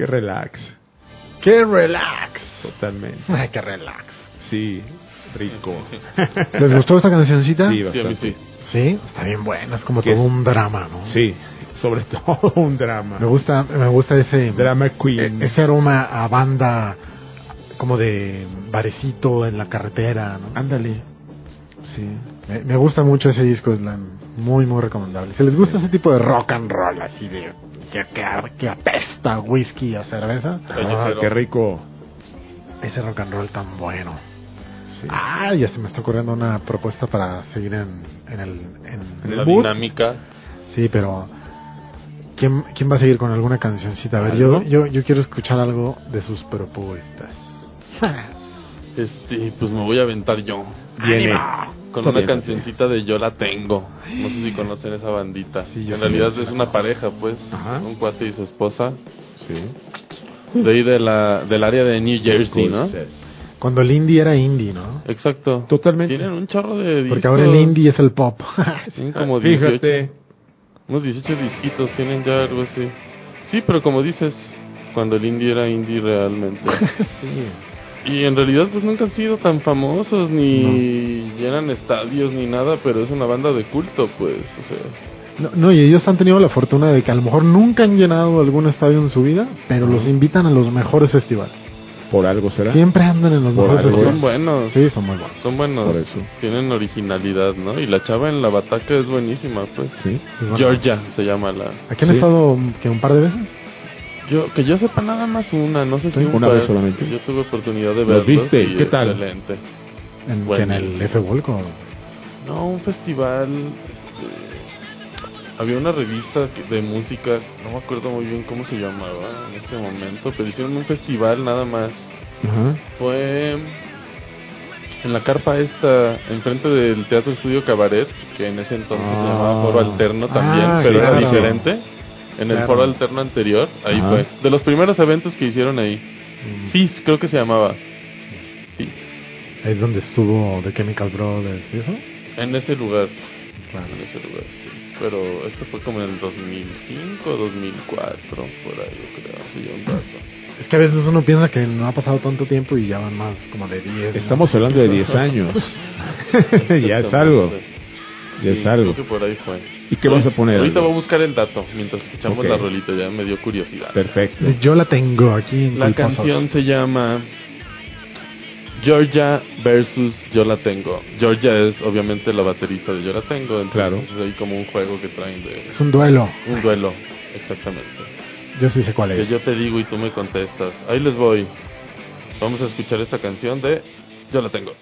Qué relax. ¡Qué relax! Totalmente. Ay, qué relax. Sí, rico. ¿Les gustó esta cancioncita? Sí, Sí, a mí bastante. sí. Sí, está bien buena, es como ¿Qué todo es? un drama, ¿no? Sí, sobre todo un drama. Me gusta, me gusta ese Drama queen. e- ese aroma a banda como de barecito en la carretera, ¿no? Ándale. Sí. Me, me gusta mucho ese disco, es muy muy recomendable. Si les gusta ese tipo de rock and roll así de que, que, que apesta a whisky a cerveza, Ah, qué rico. ese rock and roll tan bueno. Ah, ya se me está ocurriendo una propuesta para seguir en, en el en, La mood. dinámica. Sí, pero ¿quién, ¿quién va a seguir con alguna cancioncita? A ver, yo, yo, yo quiero escuchar algo de sus propuestas. Este, pues me voy a aventar yo. Viene. Con Está una bien. cancioncita de Yo la tengo. No sé si conocen esa bandita. Sí, en sí. realidad es una pareja, pues. Ajá. Un cuate y su esposa. Sí. De ahí de la, del área de New Jersey, ¿no? Cuando el indie era indie, ¿no? Exacto. Totalmente. Tienen un chorro de discos. Porque ahora el indie es el pop. Tienen como 18. Fíjate. Unos 18 disquitos tienen ya algo así. Sí, pero como dices, cuando el indie era indie realmente. sí. Y en realidad pues nunca han sido tan famosos ni llenan estadios ni nada, pero es una banda de culto, pues, o sea, No, no, y ellos han tenido la fortuna de que a lo mejor nunca han llenado algún estadio en su vida, pero los invitan a los mejores festivales. Por algo será. Siempre andan en los Por mejores algo festivales. son buenos. Sí, son muy buenos. Son buenos. Por eso. Tienen originalidad, ¿no? Y la chava en la bataca es buenísima, pues. Sí. Georgia se llama la. Aquí han Sí. estado que un par de veces. Yo que yo sepa nada más una, no sé si Sí, un una par. vez solamente. Yo tuve oportunidad de ¿Los verlos. viste? y ¿Qué tal? Excelente. En, Bueno. que en el F Volco. No, un festival. este, había una revista de música, no me acuerdo muy bien cómo se llamaba en este momento, pero hicieron un festival nada más. Ajá. Fue en la carpa esta, enfrente del Teatro Estudio Cabaret, que en ese entonces se Ah. llamaba Foro Alterno también, Ah, pero claro. era diferente. En el Claro. Foro Alterno anterior, ahí Ajá. fue. De los primeros eventos que hicieron ahí. FIS, creo que se llamaba. FIS. Ahí es donde estuvo The Chemical Brothers y eso. En ese lugar. Claro. En ese lugar, sí. Pero esto fue como en el 2005, 2004, por ahí, yo creo. Sí, un rato. Es que a veces uno piensa que no ha pasado tanto tiempo y ya van más como de 10. ¿no? Estamos hablando de 10 años. ya es algo. Ya Sí, es algo. creo que por ahí fue. ¿Y qué vas a poner? Ahorita voy a buscar el dato mientras escuchamos Ok. la rolita, ya me dio curiosidad. Perfecto. Yo la tengo aquí en La Culposos. canción se llama Georgia versus Yo la tengo. Georgia es obviamente la baterista de Yo la tengo, entonces Claro. es ahí como un juego que traen de Es un duelo. un duelo, exactamente. Yo sí sé cuál Que es. yo te digo y tú me contestas. Ahí les voy. Vamos a escuchar esta canción de Yo la tengo.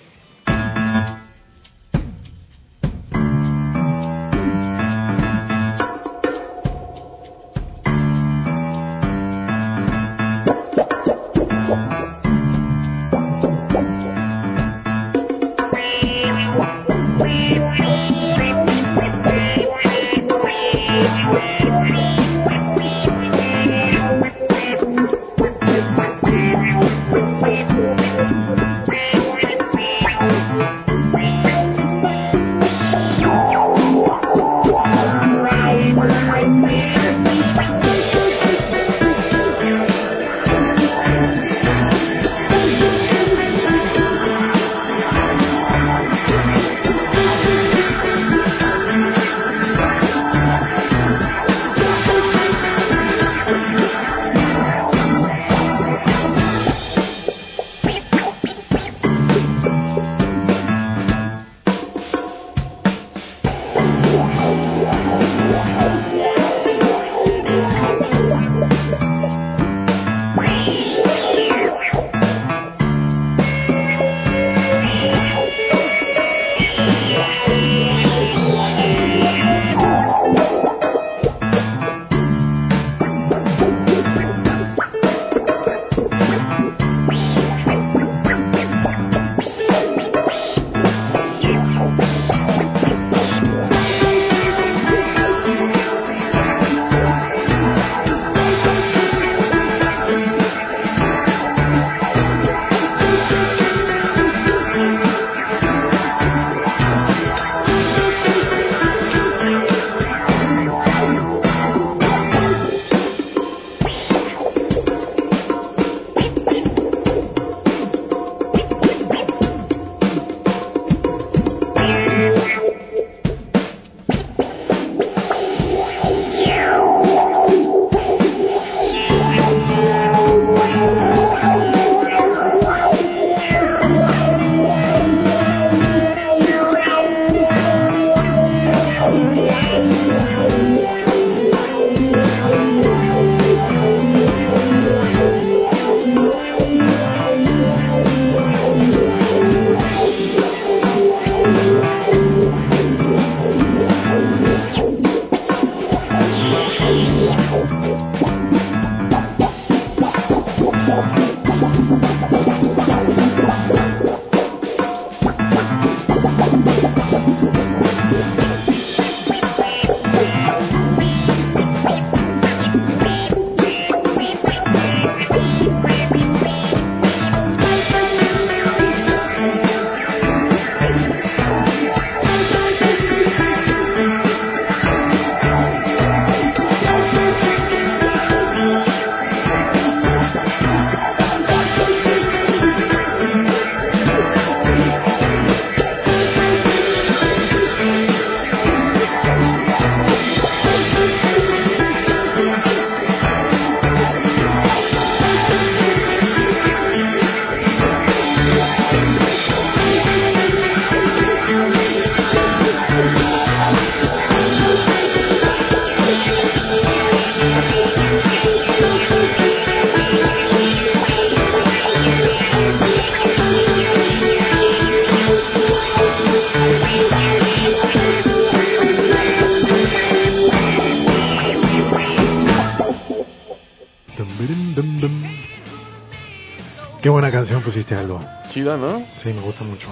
Pusiste, Aldo. Chida, ¿no? Sí, me gusta mucho.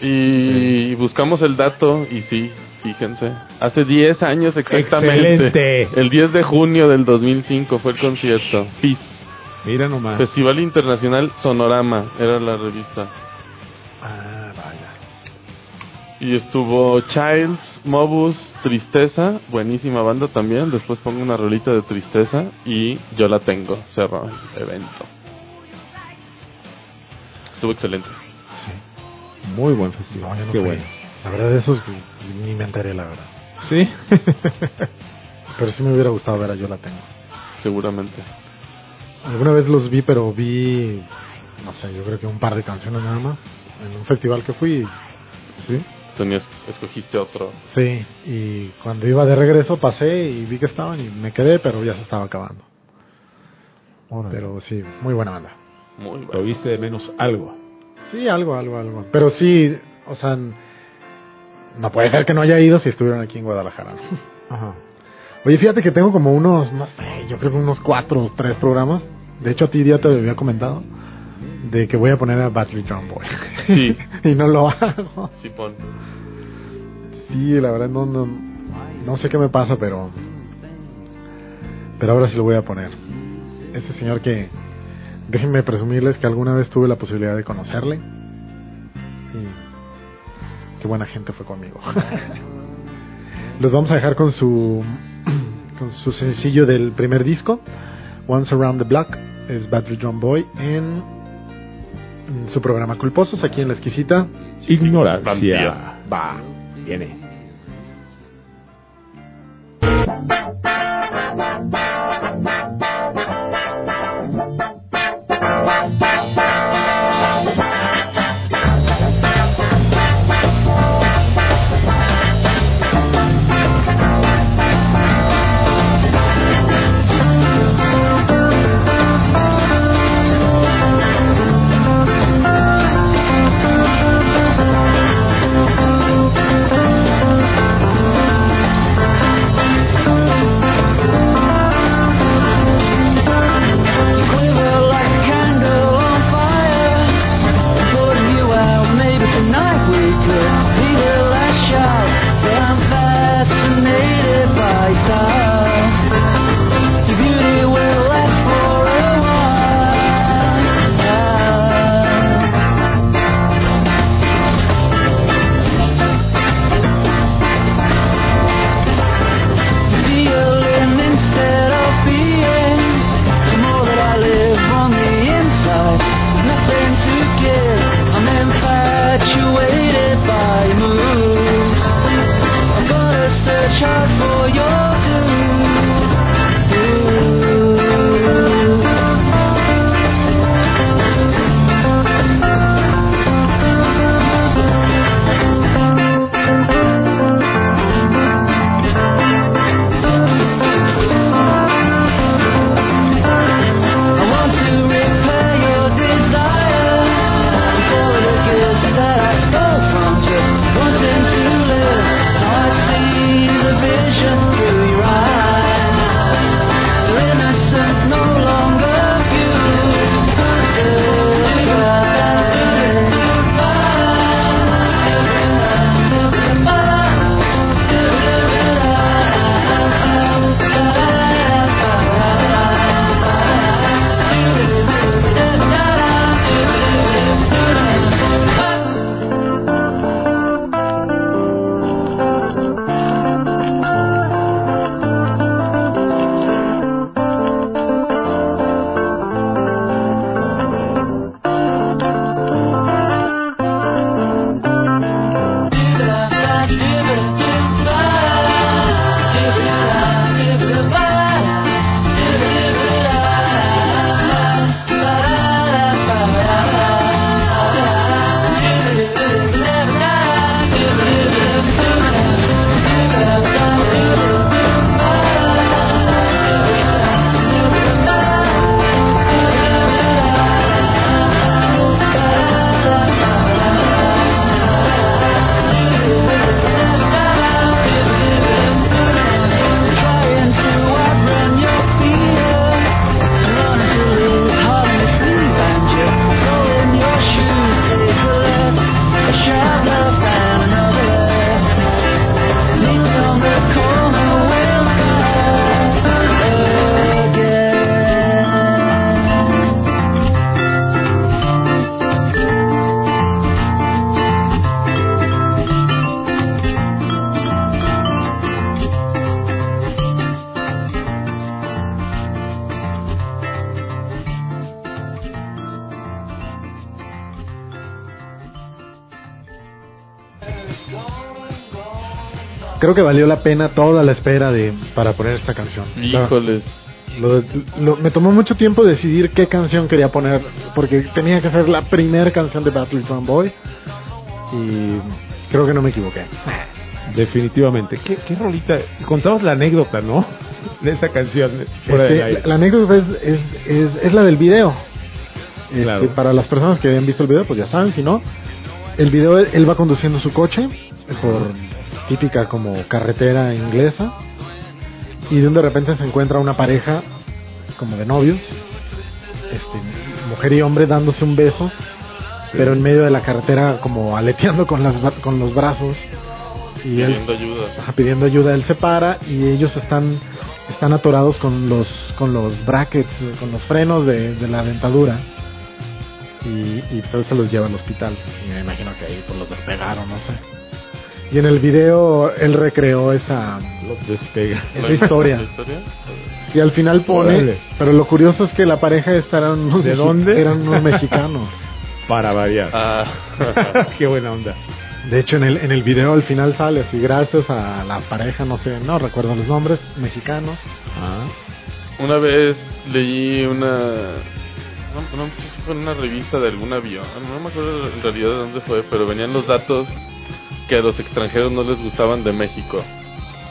Y buscamos el dato y sí, fíjense. Hace 10 años exactamente. Excelente. El 10 de junio del 2005 fue el concierto. FIS. Mira nomás. Festival Internacional Sonorama, era la revista. Ah, vaya. Y estuvo Childs, Mobus, Tristeza, buenísima banda también. Después pongo una rolita de Tristeza y yo la tengo. Cerró el evento. Estuvo excelente. Muy buen festival. No, yo no Qué bueno. La verdad, de esos ni me enteré, la verdad. Sí. Pero sí me hubiera gustado ver a Yo la tengo. Seguramente. Alguna vez los vi, pero vi, no sé, yo creo que un par de canciones nada más. En un festival que fui. Sí. Tenías, escogiste otro. Sí, y cuando iba de regreso pasé y vi que estaban y me quedé, pero ya se estaba acabando. Pero sí, muy buena banda. Muy Lo viste de menos algo. Sí, algo, algo, algo. Pero sí, o sea, no puede ser que no haya ido si estuvieron aquí en Guadalajara. ¿no? Ajá. Oye, fíjate que tengo como unos, no sé, yo creo que unos cuatro o tres programas. De hecho, a ti ya te lo había comentado. De que voy a poner a Battery Drum Boy. Sí. y no lo hago. Sí, pon. Sí, la verdad no, no, no sé qué me pasa, pero pero ahora sí lo voy a poner. Este señor que déjenme presumirles que alguna vez tuve la posibilidad de conocerle y qué buena gente fue conmigo. Los vamos a dejar con su con su sencillo del primer disco, Once Around the Block, es Battery Drum Boy en, en su programa Culposos aquí en la exquisita. Ignorancia. Va. Viene. Creo que valió la pena toda la espera de para poner esta canción. Híjoles. Lo- lo- me tomó mucho tiempo decidir qué canción quería poner, porque tenía que ser la primera canción de Battlefront Boy. Y creo que no me equivoqué. Definitivamente. ¿Qué, qué rolita? Contabas la anécdota, ¿no? De esa canción. fuera Este, la, la anécdota es, es, es, es la del video. Este, Claro. Para las personas que hayan visto el video, pues ya saben, si no, el video él va conduciendo su coche por típica como carretera inglesa y de un de repente se encuentra una pareja como de novios, este, mujer y hombre dándose un beso, pero en medio de la carretera como aleteando con, las, con los brazos y él Pidiendo ayuda. Ajá, pidiendo ayuda, él se para y ellos están están atorados con los con los brackets, con los frenos de, de la dentadura y, y pues él se los lleva al hospital. Y me imagino que ahí pues los despegaron, no sé. Y en el video él recreó esa Los despega. esa historia. ¿La historia? Y al final pone, Órale. pero lo curioso es que la pareja esta eran unos, ¿De mexi- dónde? eran unos mexicanos. Para variar. Ah. Qué buena onda. De hecho, en el, en el video al final sale así, gracias a la pareja, no sé, no recuerdo los nombres, mexicanos. Ah. Una vez leí una. No, no fue en una revista de algún avión. No me acuerdo en realidad de dónde fue, pero venían los datos que a los extranjeros no les gustaban de México.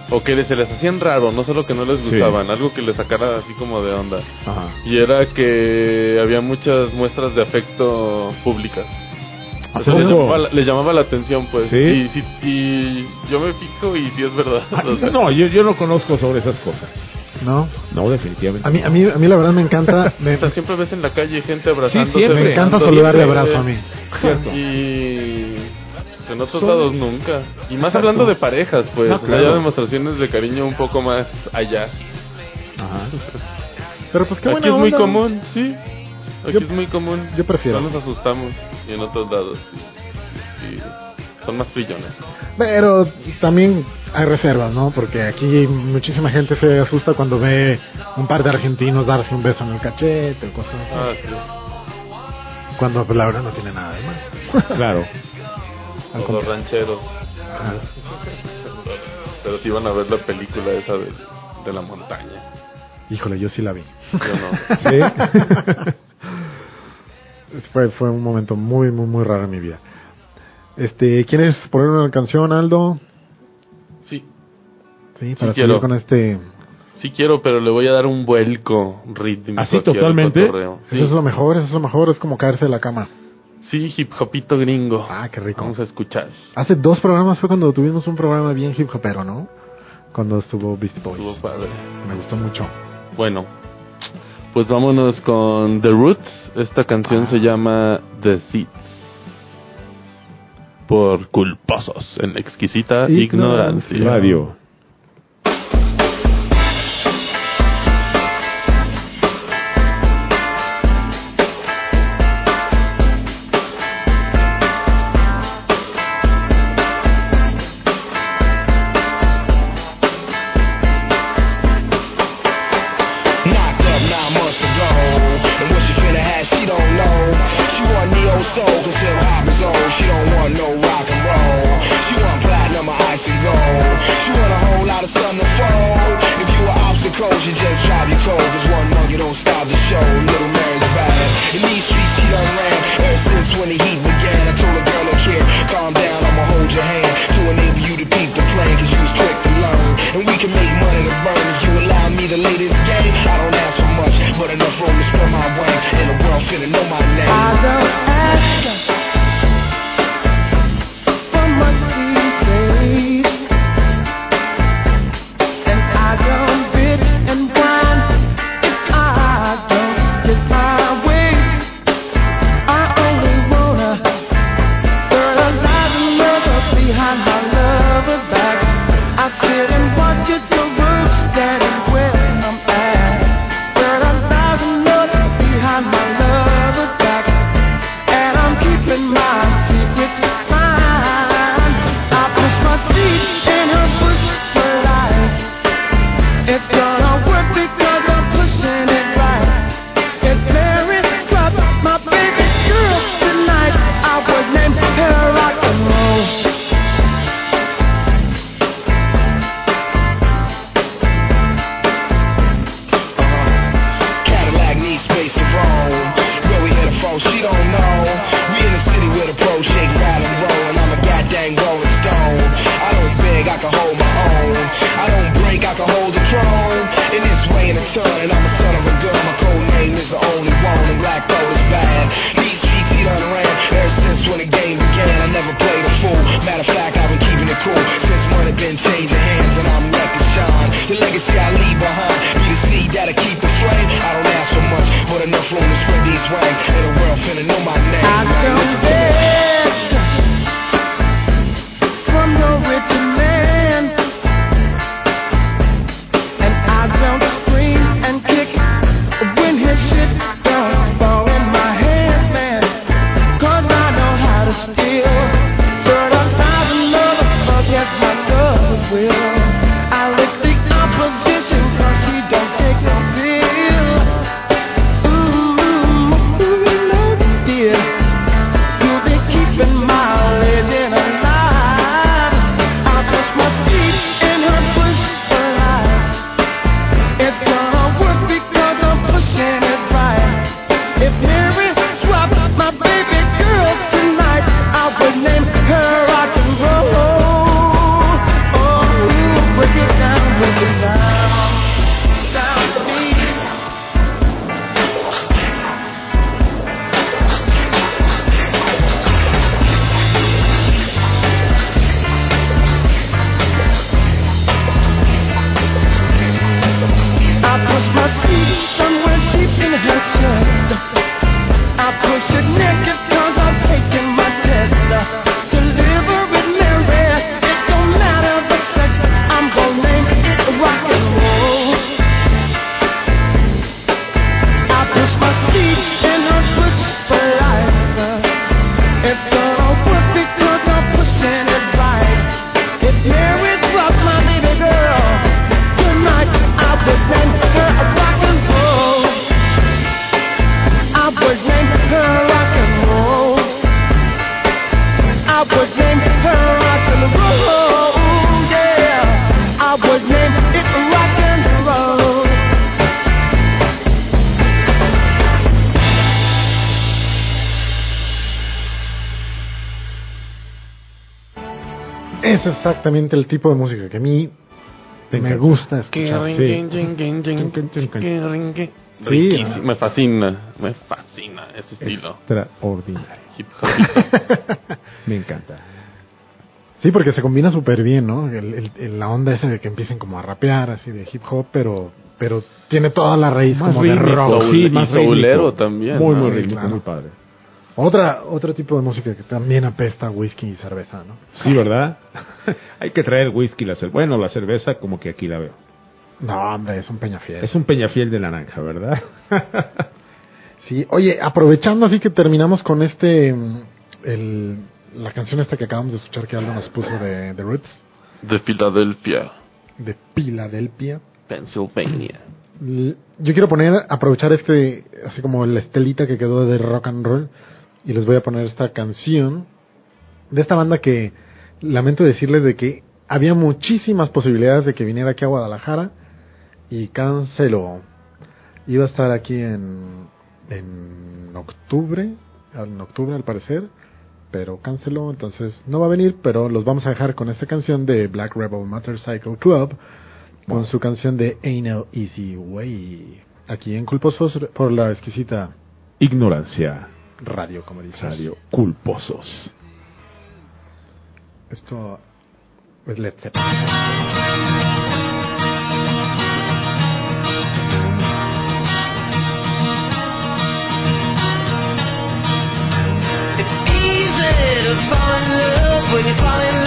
O que se les hacían raro, no solo que no les Sí. gustaban, algo que les sacara así como de onda. Ajá. Y era que había muchas muestras de afecto públicas. ¿A O sea, les, llamaba, la- les llamaba la atención, pues. ¿Sí? Y, y yo me fijo y sí es verdad. Ah, O sea, No, yo, yo no conozco sobre esas cosas. ¿No? No, definitivamente. A mí, a mí, a mí la verdad me encanta, me, O sea, siempre ves en la calle gente abrazándose. Sí, siempre. me encanta saludar de abrazo a mí. Cierto. Y en otros Son- lados nunca. Y más Exacto. hablando de parejas, pues. O sea, claro. ya demostraciones de cariño un poco más allá. Ajá. Pero pues qué Aquí buena es muy onda. común, sí. Aquí Yo- es muy común. yo prefiero No nos asustamos. Y en otros lados, sí. Sí, Son más frillones. Pero también hay reservas, ¿no? Porque aquí muchísima gente se asusta cuando ve un par de argentinos darse un beso en el cachete o cosas así. Ah, sí. Cuando pues, la verdad no tiene nada de malo. Claro. Al Los rancheros. Ajá. Pero si van a ver la película esa de, de la montaña. Híjole, yo sí la vi. Yo no. Sí. fue, fue un momento muy, muy, muy raro en mi vida. Este, ¿Quieres poner una canción, Aldo? Sí, Sí, para seguir quiero. con este... sí quiero, pero le voy a dar un vuelco rítmico. ¿Así totalmente? cotorreo. Eso es lo mejor, eso es lo mejor, es como caerse de la cama. Sí, hip hopito gringo. Ah, qué rico. Vamos a escuchar. Hace dos programas fue cuando tuvimos un programa bien hip hopero, ¿no? Cuando estuvo Beastie Boys. Estuvo padre. Me gustó mucho. Bueno, pues vámonos con The Roots. Esta canción se llama The Seeds. Por culposos en exquisita Ignorancia. ignorancia. Radio. Exactamente el tipo de música que a mí me gusta escuchar. Sí. Riquísimo, me fascina, me fascina ese estilo. Extraordinario. Hip hop. Me encanta. Sí, porque se combina súper bien, ¿no? El- el- la onda esa de que empiecen como a rapear así de hip hop, pero pero tiene toda la raíz Más como de rítmico, rock. soul- sí, y más soulero también, Muy, ¿no? muy Sí, rítmico, claro. muy padre. Otra otro tipo de música que también apesta a whisky y cerveza, ¿no? Sí, ¿verdad? Hay que traer whisky, la cerveza. Bueno, la cerveza como que aquí la veo. No, hombre, es un peñafiel. Es un peñafiel de naranja, ¿verdad? Sí, oye, aprovechando así que terminamos con este el, la canción esta que acabamos de escuchar que Aldo nos puso de The Roots De Filadelfia, de Filadelfia. Pennsylvania. Yo quiero poner, aprovechar este, así como la estelita que quedó de rock and roll, y les voy a poner esta canción de esta banda que lamento decirles de que había muchísimas posibilidades de que viniera aquí a Guadalajara y canceló. Iba a estar aquí en, en octubre, en octubre al parecer, pero canceló, entonces no va a venir, pero los vamos a dejar con esta canción de Black Rebel Motorcycle Club, con su canción de Ain't No Easy Way, aquí en Culposos por la exquisita Ignorancia. Radio, como dices. Radio Culposos. Esto es Led Zeppelin. When you fall in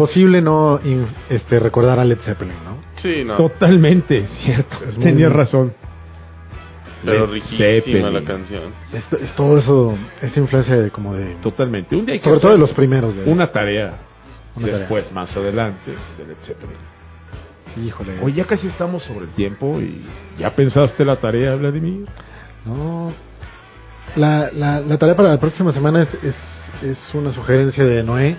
Imposible no in- este recordar a Led Zeppelin, ¿no? Sí, no. Totalmente, cierto. Es muy- Tenías razón. Pero Led riquísima Zeppelin. la canción. Es, es todo eso, esa influencia de como de... Totalmente. Un día Sobre todo de los primeros. De, Una tarea. Una después, más adelante, de Led Zeppelin. Híjole. Hoy ya casi estamos sobre el tiempo y ya pensaste la tarea, Vladimir. No. La, la, la tarea para la próxima semana es, es, es una sugerencia de Noé.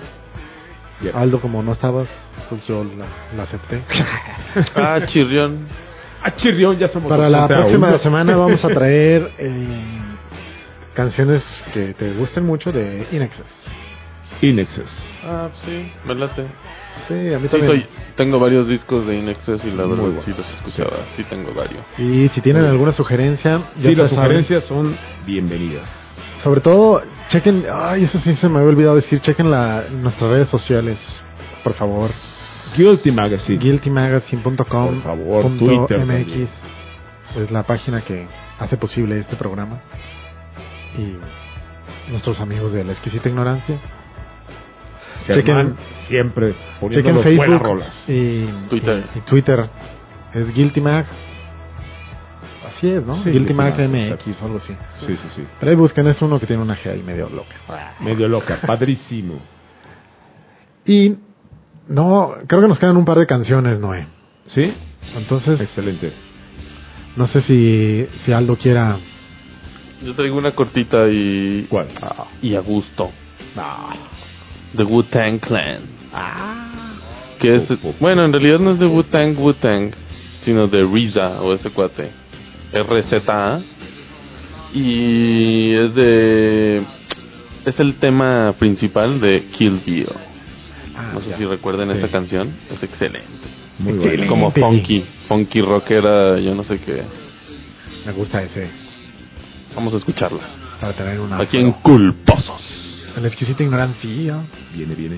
Aldo, como no estabas, pues yo la, la acepté. Ah, chirrión. Ah, chirrión, ya somos Para la próxima uno. semana vamos a traer eh, canciones que te gusten mucho de Inexes. Inexes. Ah, sí, me late. Sí, a mí Sí, también. soy, tengo varios discos de Inexcess y la verdad buenos. sí los escuchaba. Sí tengo varios. Y si tienen alguna sugerencia, ya Sí, las saben. sugerencias son bienvenidas. Sobre todo, chequen, ay, eso sí se me había olvidado decir, chequen la, nuestras redes sociales, por favor. Guilty Magazine. guiltymagazine.com Por favor, punto Twitter MX también. es la página que hace posible este programa. Y nuestros amigos de la exquisita ignorancia. Germán siempre poniendo chequen buenas Facebook rolas. Y, Twitter. y- y Twitter. Es Guilty Mag. Así es, ¿no? Sí, Guilty Mag, MX o algo así. Sí, sí, sí. Pero ahí busquen, es uno que tiene una G ahí medio loca. Medio loca, padrísimo. Y no, creo que nos quedan un par de canciones, Noé. ¿Sí? Entonces, Excelente. no sé si, si Aldo quiera. Yo traigo una cortita y. ¿Cuál? Ah, y a gusto. The Wu-Tang Clan. Que es. Bueno, en realidad no es de Wu-Tang, Wu-Tang, sino de RZA o ese cuate. RZA. Y es de. Es el tema principal de Kill Bill. Ah, No sé ya. si recuerdan Sí. esa canción. Es excelente. Muy Excelente. bueno. Como funky. Funky rockera, yo no sé qué. Me gusta ese. Vamos a escucharla. Para tener una. Aquí en Culposos. En la exquisita ignorancia. Viene, viene.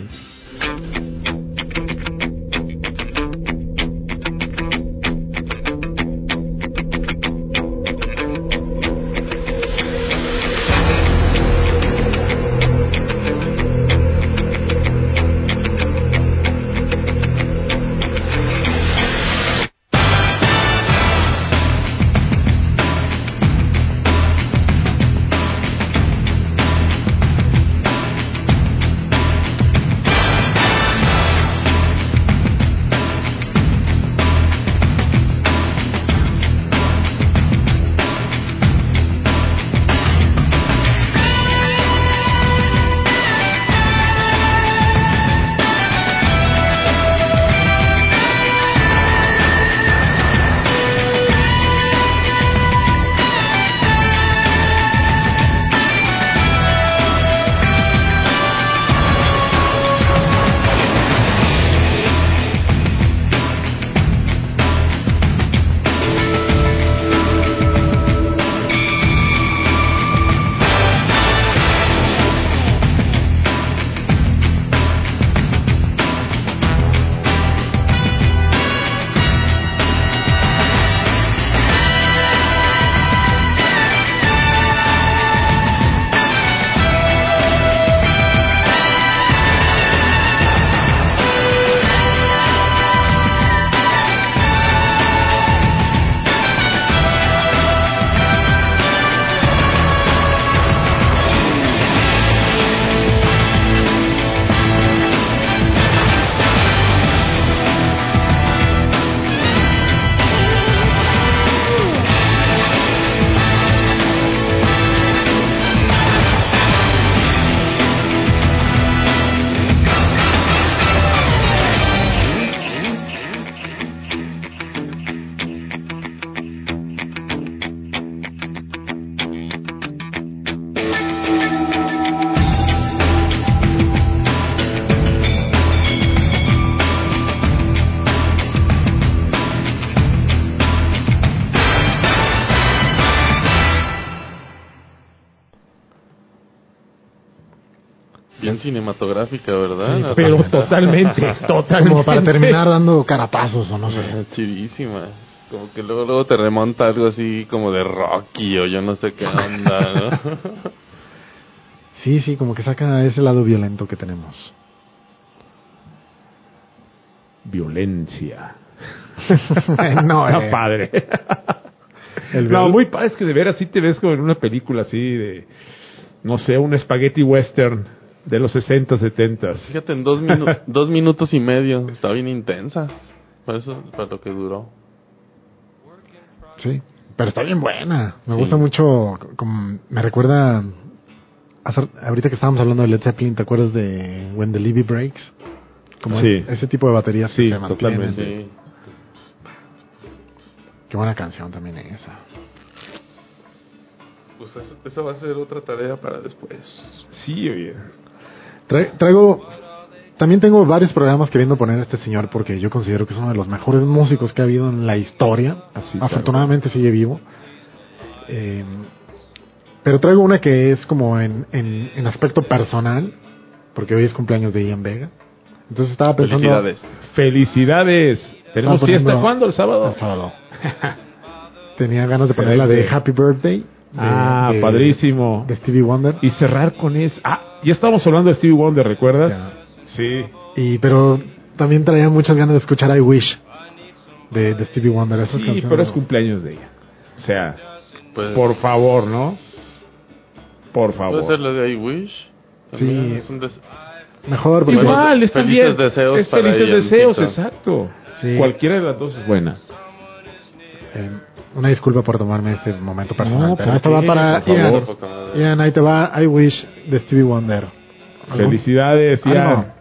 Cinematográfica, ¿verdad? Sí, Pero totalmente, totalmente. Como para terminar dando carapazos o no sé. Ah, Chidísima. Como que luego, luego te remonta algo así como de Rocky o yo no sé qué onda, ¿no? Sí, sí, como que saca ese lado violento que tenemos. Violencia. no, Está eh. padre. El no, muy padre, es que de veras sí te ves como en una película así de, no sé, un spaghetti western de los 60, 70. Fíjate, en dos, minu- dos minutos y medio. Está bien intensa. Para eso, para lo que duró. Sí, pero está bien buena. Me Sí. gusta mucho. Como, me recuerda. ahorita que estábamos hablando de Led Zeppelin, ¿te acuerdas de When the Levy Breaks? Como Sí. es- ese tipo de baterías Sí, que se mantienen. totalmente. Sí. Qué buena canción también esa. Pues eso, eso va a ser otra tarea para después. Sí, oye. Tra- traigo. También tengo varios programas queriendo poner a este señor porque yo considero que es uno de los mejores músicos que ha habido en la historia. Así, claro. Afortunadamente sigue vivo. Eh, pero traigo una que es como en, en, en aspecto personal, porque hoy es cumpleaños de Ian Vega. Entonces estaba pensando. Felicidades. Felicidades. ¿Tenemos Estaba fiesta cuándo? ¿El sábado? El sábado. Tenía ganas de poner la de Happy Birthday. De- ah, de- padrísimo. De Stevie Wonder. Y cerrar con eso. Ah, ya estábamos hablando de Stevie Wonder, ¿recuerdas? Sí. Y, pero también traía muchas ganas de escuchar I Wish de, de Stevie Wonder. Esas Sí, canciones pero es cumpleaños de ella. O sea, Pues- por favor, ¿no? Por favor. ¿Puede ser la de I Wish? También Sí. es un Mejor porque Igual, es Felices también. deseos es para felices ella, deseos, exacto. Sí. Cualquiera de las dos es buena. Eh, una disculpa por tomarme este momento personal. No, pero ¿por esta va para Ian. Ian, ahí te va I Wish de Stevie Wonder. ¿Algún- Felicidades, Ánimo. Ian.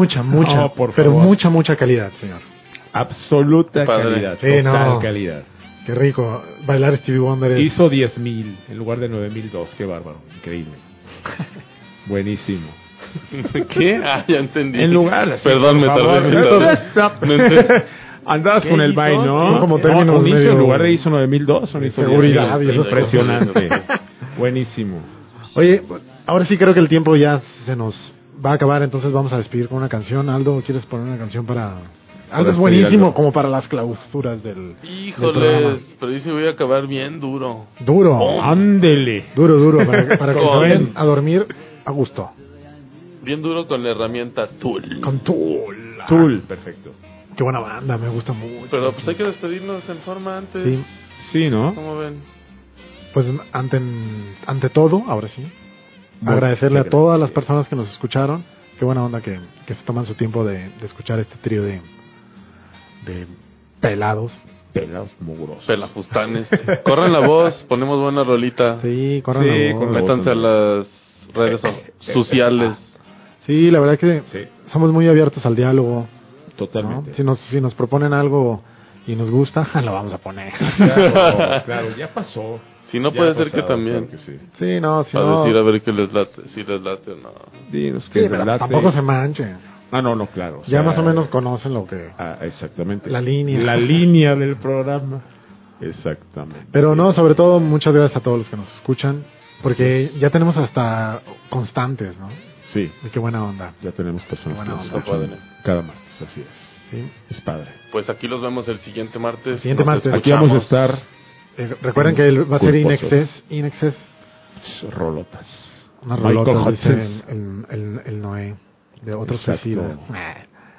Mucha, mucha, No, por pero favor. mucha, mucha calidad, señor. Absoluta Padre. calidad. Sí, total no. calidad. Qué rico. Bailar Stevie Wonder es... Hizo 10.000 en lugar de 9.002. Qué bárbaro. Increíble. Buenísimo. ¿Qué? Ah, ya entendí. En lugar. así, Perdón, me tardé. No. Andabas ¿Qué con el hizo? bye, ¿no? Son como No, términos un ISO medio- en lugar de ISO 9002, son ISO Seguridad 10.000. y esas Impresionante. Buenísimo. Oye, ahora sí creo que el tiempo ya se nos va a acabar, entonces vamos a despedir con una canción. Aldo, ¿quieres poner una canción para...? Aldo es buenísimo Aldo. como para las clausuras del, del programa. Híjoles, pero dice voy a acabar bien duro. Duro, Ándele. duro, duro, para, para que se vayan a dormir a gusto. Bien duro con la herramienta Tool. Con Tool. Tool, perfecto. Qué buena banda, me gusta mucho. Pero pues hay que despedirnos en forma antes. Sí, Sí, ¿no? ¿Cómo ven? pues ante, ante todo, ahora sí, Bueno, agradecerle a todas las personas que nos escucharon. Qué buena onda que, que se toman su tiempo de, de escuchar este trío de, de pelados. Pelados mugrosos. Pelafustanes. Corran la voz, ponemos buena rolita. Sí, corran Sí, la voz. con Métanse a las redes so- sociales. Sí, la verdad que Sí, somos muy abiertos al diálogo. ¿no? totalmente. Si, nos, si nos proponen algo y nos gusta, lo vamos a poner. Claro, claro, ya pasó. Si no Ya puede ser que también. que sí. Sí, no, si Para no... decir a ver qué les late, si les late o no. Dinos Sí, que pero late. tampoco se manche. Ah, no, no, claro. o Ya sea, más o menos conocen lo que... Ah, exactamente. La línea. La línea del programa. Exactamente. Pero no, sobre todo, muchas gracias a todos los que nos escuchan, porque ya tenemos hasta constantes, ¿no? Sí, Y qué buena onda. ya tenemos personas Buena que nos onda. escuchan cada martes, así es. ¿sí? Es padre. Pues aquí los vemos el siguiente martes. El siguiente Nos martes. Aquí vamos a estar Eh, recuerden que el- va a ser In Culposos. Excess, In Excess, pues, rolotas. unas Michael rolotas, dice el, el, el Noé, de otro Exacto. suicida.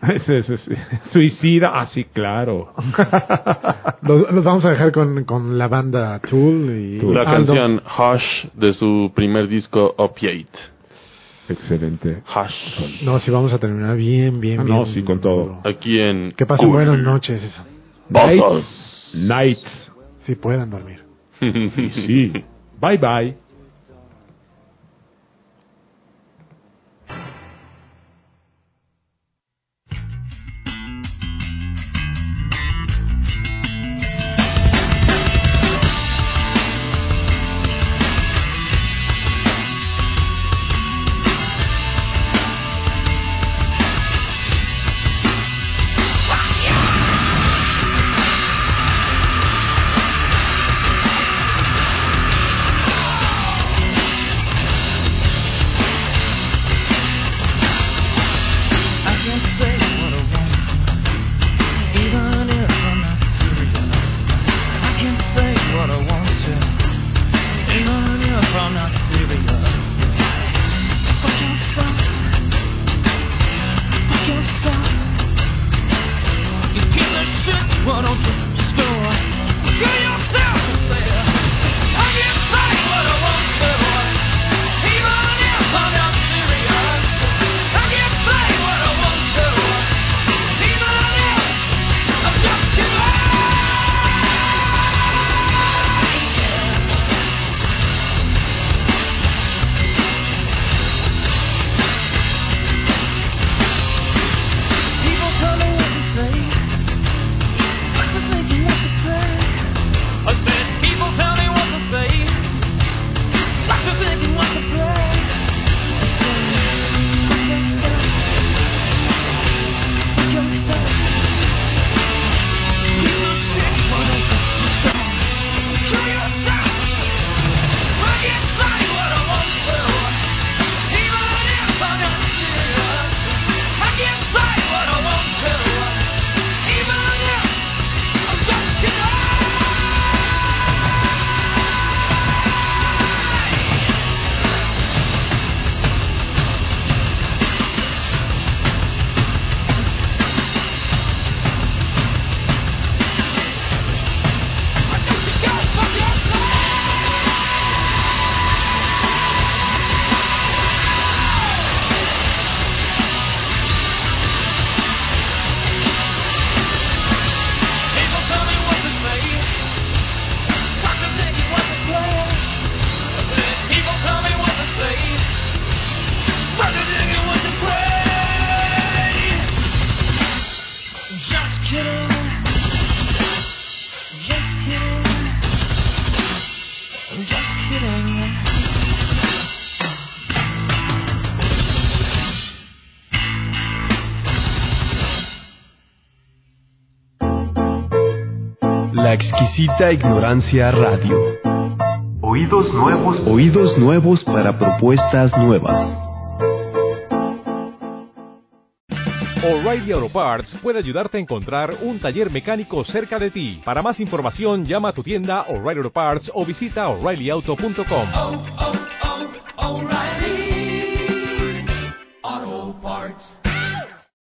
Suicida, ah, sí, claro. los, los vamos a dejar con, con la banda Tool y La Aldo. canción Hush de su primer disco Opiate. Excelente. Hush. No, si vamos a terminar bien, bien, Ah, bien. no, sí, con todo. Aquí en. Que pasen buenas noches. Bozos. Night. Si puedan dormir. Sí. Bye bye. Exquisita ignorancia radio. Oídos nuevos. Oídos nuevos para propuestas nuevas. O'Reilly Auto Parts puede ayudarte a encontrar un taller mecánico cerca de ti. Para más información, llama a tu tienda O'Reilly Auto Parts o visita oreillyauto.com.